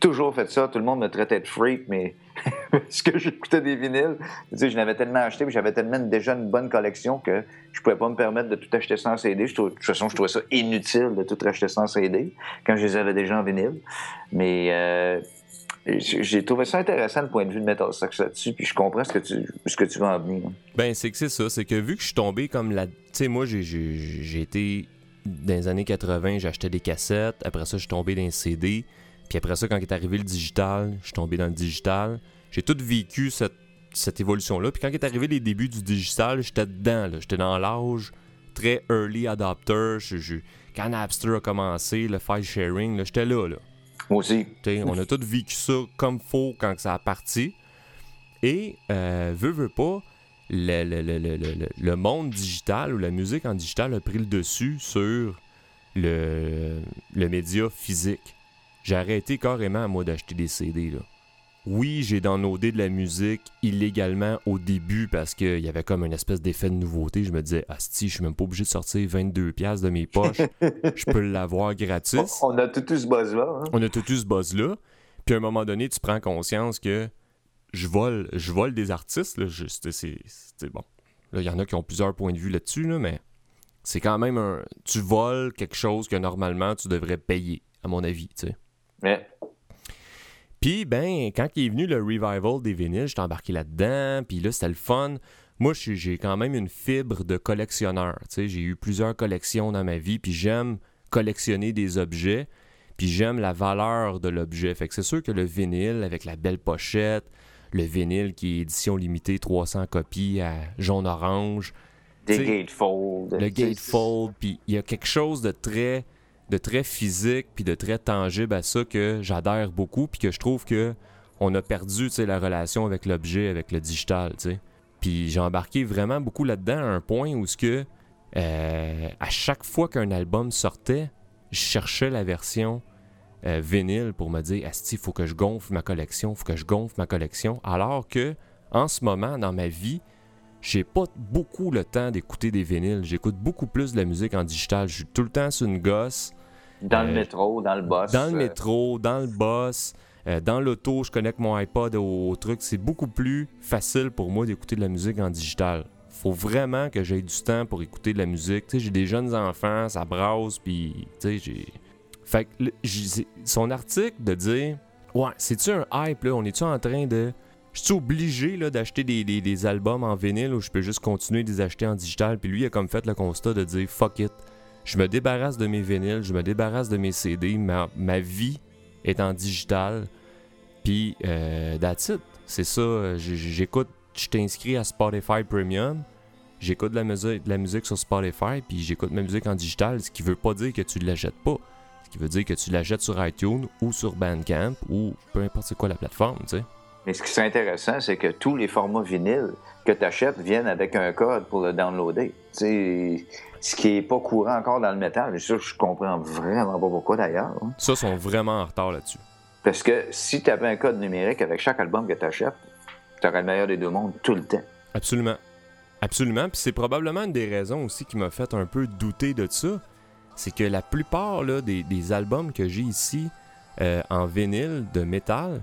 Toujours fait ça. Tout le monde me traitait de freak, mais Parce que j'écoutais des vinyles. Je n'avais tellement acheté, puis j'avais tellement déjà une bonne collection que je pouvais pas me permettre de tout acheter sans CD. De toute façon, je trouvais ça inutile de tout acheter sans CD quand je les avais déjà en vinyle. Mais euh, j'ai trouvé ça intéressant le point de vue de Metal Sax là-dessus, puis je comprends ce que tu, ce que tu veux en venir. Ben, c'est que c'est ça. C'est que vu que je suis tombé comme la. Tu sais, moi, j'ai été. Dans les années 80, j'achetais des cassettes. Après ça, je suis tombé dans les CD. Puis après ça, quand est arrivé le digital, je suis tombé dans le digital. J'ai tout vécu cette, cette évolution-là. Puis quand est arrivé les débuts du digital, j'étais dedans. là. J'étais dans l'âge très early adopter. Je- je- quand Napster a commencé, le file sharing, là, j'étais là. là. Moi aussi. T'sais, on a tous vécu ça comme faux quand ça a parti. Et, euh, veut, veut pas, le, le- le- le- le- le- le monde digital ou la musique en digital a pris le dessus sur le, le média physique. J'ai arrêté carrément, moi, d'acheter des CD. Là. Oui, j'ai downloadé de la musique illégalement au début parce qu'il y avait comme une espèce d'effet de nouveauté. Je me disais, Asti, je suis même pas obligé de sortir 22$ piastres de mes poches. Je peux l'avoir gratis. On a tout eu ce buzz-là. hein. On a tout eu ce buzz-là. Puis à un moment donné, tu prends conscience que je vole, je vole des artistes. C'est, bon. Là, il y en a qui ont plusieurs points de vue là-dessus, là, mais c'est quand même un. Tu voles quelque chose que normalement tu devrais payer, à mon avis. tu sais. Mais Puis, ben, quand il est venu le revival des vinyles, j'étais embarqué là-dedans. Puis là, c'était le fun. Moi, j'ai quand même une fibre de collectionneur. J'ai eu plusieurs collections dans ma vie. Puis j'aime collectionner des objets. Puis j'aime la valeur de l'objet. Fait que c'est sûr que le vinyle, avec la belle pochette, le vinyle qui est édition limitée, 300 copies à jaune-orange, des T'sais, gatefolds. le gatefold, puis il y a quelque chose de très de très physique puis de très tangible à ça que j'adhère beaucoup puis que je trouve que on a perdu la relation avec l'objet avec le digital puis j'ai embarqué vraiment beaucoup là-dedans à un point où que euh, à chaque fois qu'un album sortait je cherchais la version euh, vinyle pour me dire asti faut que je gonfle ma collection faut que je gonfle ma collection alors que en ce moment dans ma vie j'ai pas beaucoup le temps d'écouter des vinyles. J'écoute beaucoup plus de la musique en digital. Je suis tout le temps sur une gosse, Dans le Euh, métro, dans le bus. dans le euh, métro, dans le bus, euh, dans l'auto. Je connecte mon iPod au, au truc. C'est beaucoup plus facile pour moi d'écouter de la musique en digital. Faut vraiment que j'aie du temps pour écouter de la musique. J'ai des jeunes enfants, ça brasse, puis j'ai. Fait que le- j'ai- son article de dire, ouais, c'est-tu un hype là? On est-tu en train de je suis obligé là, d'acheter des, des- des albums en vinyle ou je peux juste continuer de les acheter en digital? Puis lui, il a comme fait le constat de dire fuck it. Je me débarrasse de mes vinyles, je me débarrasse de mes CD. Ma, ma vie est en digital. Puis, euh, that's it. C'est ça. J'écoute, je t'inscris à Spotify Premium. J'écoute de la musique, de la musique sur Spotify, puis j'écoute ma musique en digital, ce qui veut pas dire que tu ne l'achètes pas. Ce qui veut dire que tu l'achètes sur iTunes ou sur Bandcamp ou peu importe c'est quoi la plateforme. Mais ce qui est intéressant, c'est que tous les formats vinyles que tu achètes viennent avec un code pour le downloader. Ce qui est pas courant encore dans le métal. Ça, je comprends vraiment pas pourquoi d'ailleurs. hein. Ça, sont vraiment en retard là-dessus. Parce que si tu avais un code numérique avec chaque album que tu achètes, tu aurais le meilleur des deux mondes tout le temps. Absolument. Absolument. Puis c'est probablement une des raisons aussi qui m'a fait un peu douter de ça. C'est que la plupart là, des, des albums que j'ai ici euh, en vinyle de métal,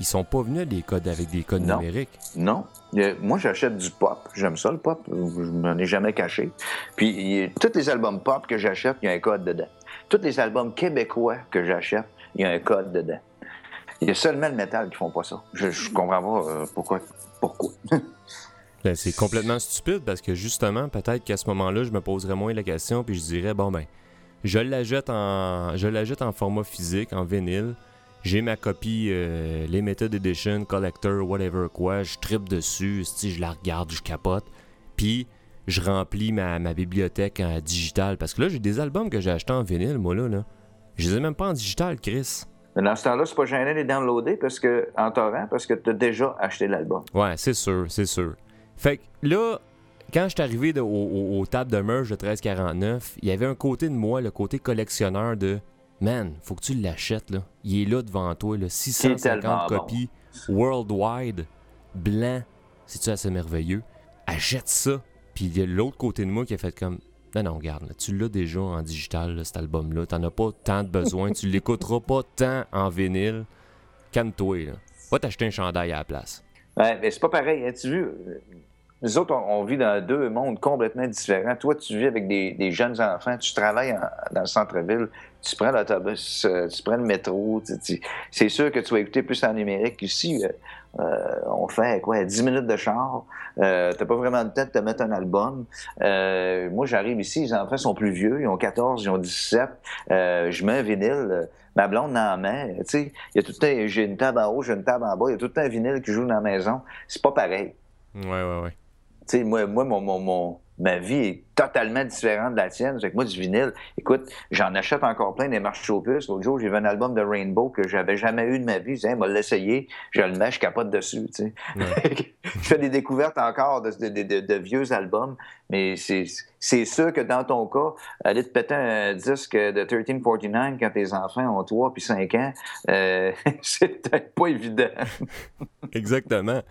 ils sont pas venus des codes avec des codes Non. numériques. Non. Euh, moi, j'achète du pop. J'aime ça, le pop. Je m'en ai jamais caché. Puis, y tous les albums pop que j'achète, il y a un code dedans. Tous les albums québécois que j'achète, il y a un code dedans. Il y a seulement le métal qui font pas ça. Je, je comprends pas euh, pourquoi. Pourquoi? Ben, c'est complètement stupide parce que justement, peut-être qu'à ce moment-là, je me poserais moins la question puis je dirais bon ben, je la jette en, je la jette en format physique, en vinyle. J'ai ma copie euh, Limited Edition, Collector, whatever quoi. Je tripe dessus, si je la regarde, je capote. Puis je remplis ma, ma bibliothèque en digital parce que là, j'ai des albums que j'ai achetés en vinyle, moi là, là. Je les ai même pas en digital, Chris. Mais dans ce temps-là, c'est pas gênant de les downloader parce que, en torrent parce que tu as déjà acheté l'album. Ouais, c'est sûr, c'est sûr. Fait que là, quand je suis arrivé de- au- tables de merge de 1349, il y avait un côté de moi, le côté collectionneur de Man, faut que tu l'achètes, là. Il est là devant toi, là. tellement 650 bon. copies, worldwide, blanc. C'est-tu assez merveilleux? Achète ça. Puis il y a l'autre côté de moi qui a fait comme Non, non, regarde, là, tu l'as déjà en digital, là, cet album-là. T'en as pas tant de besoin. tu l'écouteras pas tant en vinyle. Calme-toi, là. Va t'acheter un chandail à la place. Ouais, mais c'est pas pareil, hein, tu vois. Nous autres, on, vit dans deux mondes complètement différents. Toi, tu vis avec des, des jeunes enfants, tu travailles en- dans le centre-ville, tu prends l'autobus, euh, tu prends le métro. c'est sûr que tu vas écouter plus en numérique. Ici, euh, euh, on fait quoi, 10 minutes de char. Euh, T'as pas vraiment le temps de te mettre un album. Euh, moi, j'arrive ici, les enfants sont plus vieux, ils ont 14, ils ont 17. Euh, je mets un vinyle. Ma blonde en met, tu sais, il y a tout le temps, j'ai une table en haut, j'ai une table en bas, il y a tout le temps un vinyle qui joue dans la maison. C'est pas pareil. Ouais, ouais, ouais. Sais, moi, moi mon, mon, mon- ma vie est totalement différente de la tienne. Fait que moi, du vinyle, écoute, j'en achète encore plein des marches aux puces. L'autre jour, j'ai vu un album de Rainbow que j'avais jamais eu de ma vie. Je disais, hey, l'essayer. Je le mets, je capote dessus, tu sais. je fais des découvertes encore de, de- de- de- de vieux albums, mais c'est c'est sûr que dans ton cas, aller te péter un disque de 1349 quand tes enfants ont 3 puis 5 ans, euh, c'est peut-être pas évident. Exactement.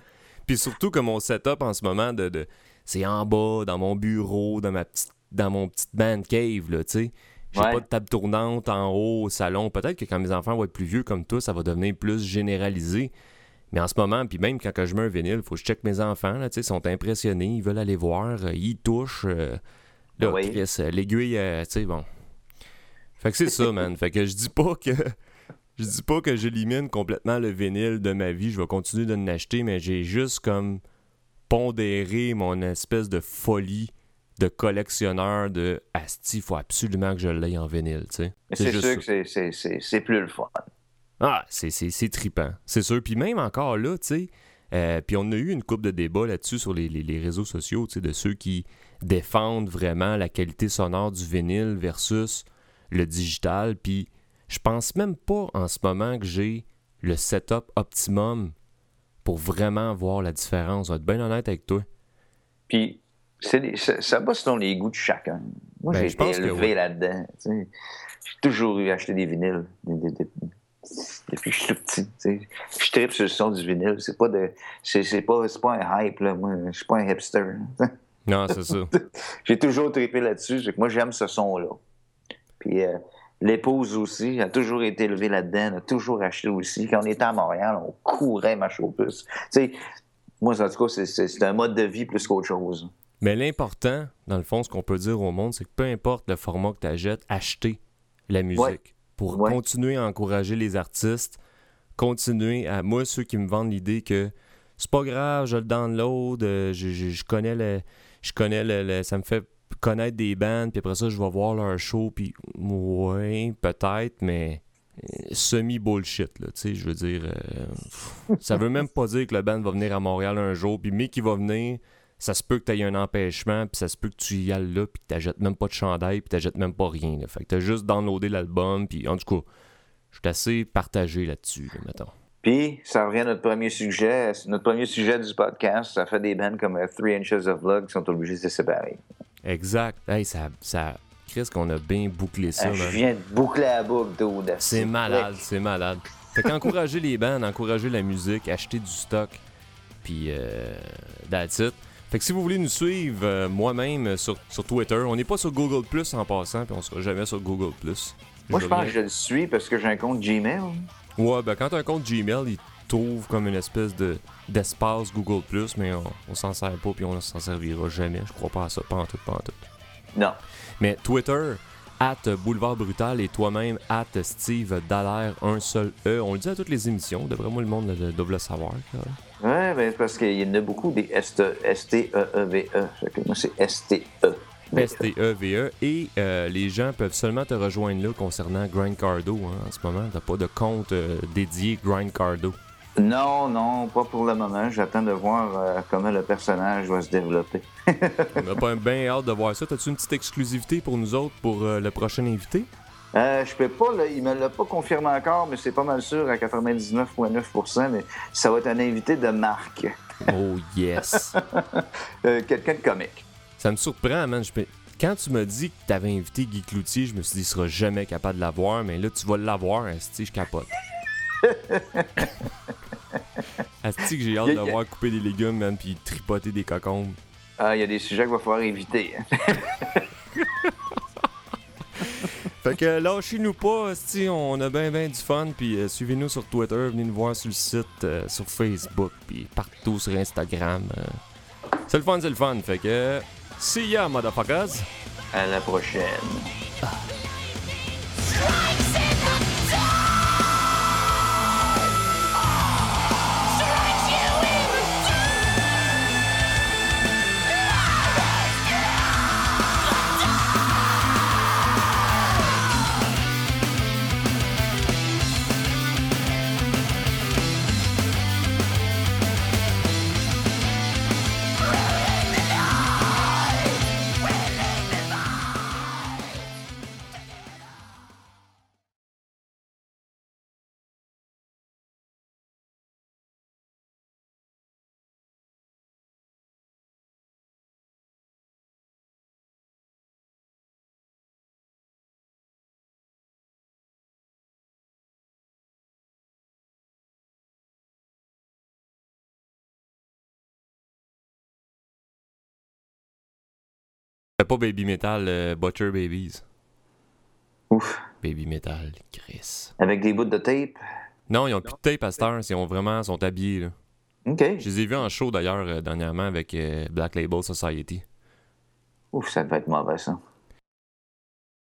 Puis surtout que mon setup en ce moment, de, de- c'est en bas, dans mon bureau, dans ma petite dans mon petite band cave, là, tu sais. J'ai Ouais. pas de table tournante en haut au salon. Peut-être que quand mes enfants vont être plus vieux comme toi, ça va devenir plus généralisé. Mais en ce moment, puis même quand je mets un vinyle, faut que je check mes enfants, là, tu sais, ils sont impressionnés, ils veulent aller voir, euh, ils touchent. euh, là, Oui. Euh, l'aiguille, euh, tu sais, bon. Fait que c'est ça, man. Fait que je dis pas que... Je dis pas que j'élimine complètement le vinyle de ma vie, je vais continuer de l'acheter, mais j'ai juste comme pondéré mon espèce de folie de collectionneur de Asti, faut absolument que je l'aie en vinyle, tu sais. Mais c'est sûr ça. que c'est- plus le fun. Ah, c'est, trippant, c'est sûr. Puis même encore là, tu sais, euh, puis on a eu une coupe de débat là-dessus sur les, les- les réseaux sociaux, tu sais, de ceux qui défendent vraiment la qualité sonore du vinyle versus le digital. Puis je pense même pas en ce moment que j'ai le setup optimum pour vraiment voir la différence. Je vais être bien honnête avec toi. Puis des- ça, ça va selon les goûts de chacun. Moi, Ben, j'ai été élevé là-dedans. tu sais. J'ai toujours eu à acheter des vinyles de- de- de- depuis que je suis tout petit. tu sais. Je tripe sur le son du vinyle. C'est pas de, c'est c'est pas, c'est pas un hype là. Moi, je suis pas un hipster. Non, c'est ça. J'ai toujours trippé là-dessus. Moi, j'aime ce son-là. Puis euh, l'épouse aussi a toujours été élevée là-dedans, a toujours acheté aussi. Quand on était à Montréal, on courait ma chauffeuse. Tu sais, moi, en tout cas, c'est- un mode de vie plus qu'autre chose. Mais l'important, dans le fond, ce qu'on peut dire au monde, c'est que peu importe le format que tu achètes, acheter la musique Ouais. pour Ouais. continuer à encourager les artistes, continuer à. Moi, ceux qui me vendent l'idée que c'est pas grave, je le download, euh, je, je- je connais le. Je connais le, le- Ça me fait connaître des bandes, puis après ça, je vais voir leur show, puis ouais, peut-être, mais euh, semi-bullshit, là, tu sais, je veux dire, euh, ça veut même pas dire que le band va venir à Montréal un jour, puis mais qui va venir, ça se peut que tu aies un empêchement, puis ça se peut que tu y ailles là, puis que t'achètes même pas de chandail, puis t'achètes même pas rien, là. fait que t'as juste downloadé l'album, puis en tout cas, je suis assez partagé là-dessus, là, mettons. Puis, ça revient à notre premier sujet. Notre premier sujet du podcast, ça fait des bands comme euh, Three Inches of Blood qui sont obligés de se séparer. Exact, hey, ça... ça... Chris, qu'on a bien bouclé ça, Ah, je viens de boucler la boucle, dude. C'est malade, c'est malade. Fait qu'encourager les bands, encourager la musique, acheter du stock, puis euh, that's it. Fait que si vous voulez nous suivre, euh, moi-même, sur, sur Twitter, on n'est pas sur Google Plus en passant, puis on sera jamais sur Google Plus. Moi, je pense que je le suis parce que j'ai un compte Gmail. Ouais, ben quand t'as un compte Gmail, il trouve comme une espèce de d'espace Google Plus, mais on, on s'en sert pas, puis on s'en servira jamais. Je crois pas à ça, pas en tout, pas en tout. Non. Mais Twitter, at Boulevard Brutal et toi-même, at Steve Dallaire, un seul E. On le dit à toutes les émissions, d'après moi, le monde le- doit le savoir. Ouais, ben, parce qu'il y en a beaucoup des S-T-E-E-V-E. Fait que moi, c'est S-T-E. S-T-E-V-E. E. Et euh, les gens peuvent seulement te rejoindre là concernant Grind Cardo. hein, en ce moment, t'as pas de compte euh, dédié Grind Cardo. Non, non, pas pour le moment. J'attends de voir euh, comment le personnage va se développer. On n'a pas bien hâte de voir ça. T'as-tu une petite exclusivité pour nous autres pour euh, le prochain invité? Euh, je peux pas, là, il me l'a pas confirmé encore, mais c'est pas mal sûr à 99,9% mais ça va être un invité de marque. Oh yes! Euh, Quelqu'un de comique. Ça me surprend, man. Je peux- Quand tu m'as dit que t'avais invité Guy Cloutier, je me suis dit, il sera jamais capable de l'avoir, mais là, tu vas l'avoir, Asti, je capote. Asti, que j'ai hâte de voir couper des légumes, man, puis tripoter des cocombes. Ah, il y a des sujets qu'il va falloir éviter. Fait que lâchez-nous pas, esti, on a bien ben du fun, puis euh, suivez-nous sur Twitter, venez nous voir sur le site, euh, sur Facebook, puis partout sur Instagram. euh. C'est le fun, c'est le fun. Fait que see ya, motherfuckers. À la prochaine. Fait pas Baby Metal, euh, Butcher Babies. Ouf. Baby Metal, Chris. Avec des bouts de tape? Non, ils ont plus de tape à cette heure, ils ont vraiment, sont habillés, là. OK. Je les ai vus en show, d'ailleurs, euh, dernièrement, avec euh, Black Label Society. Ouf, ça devait être mauvais, ça.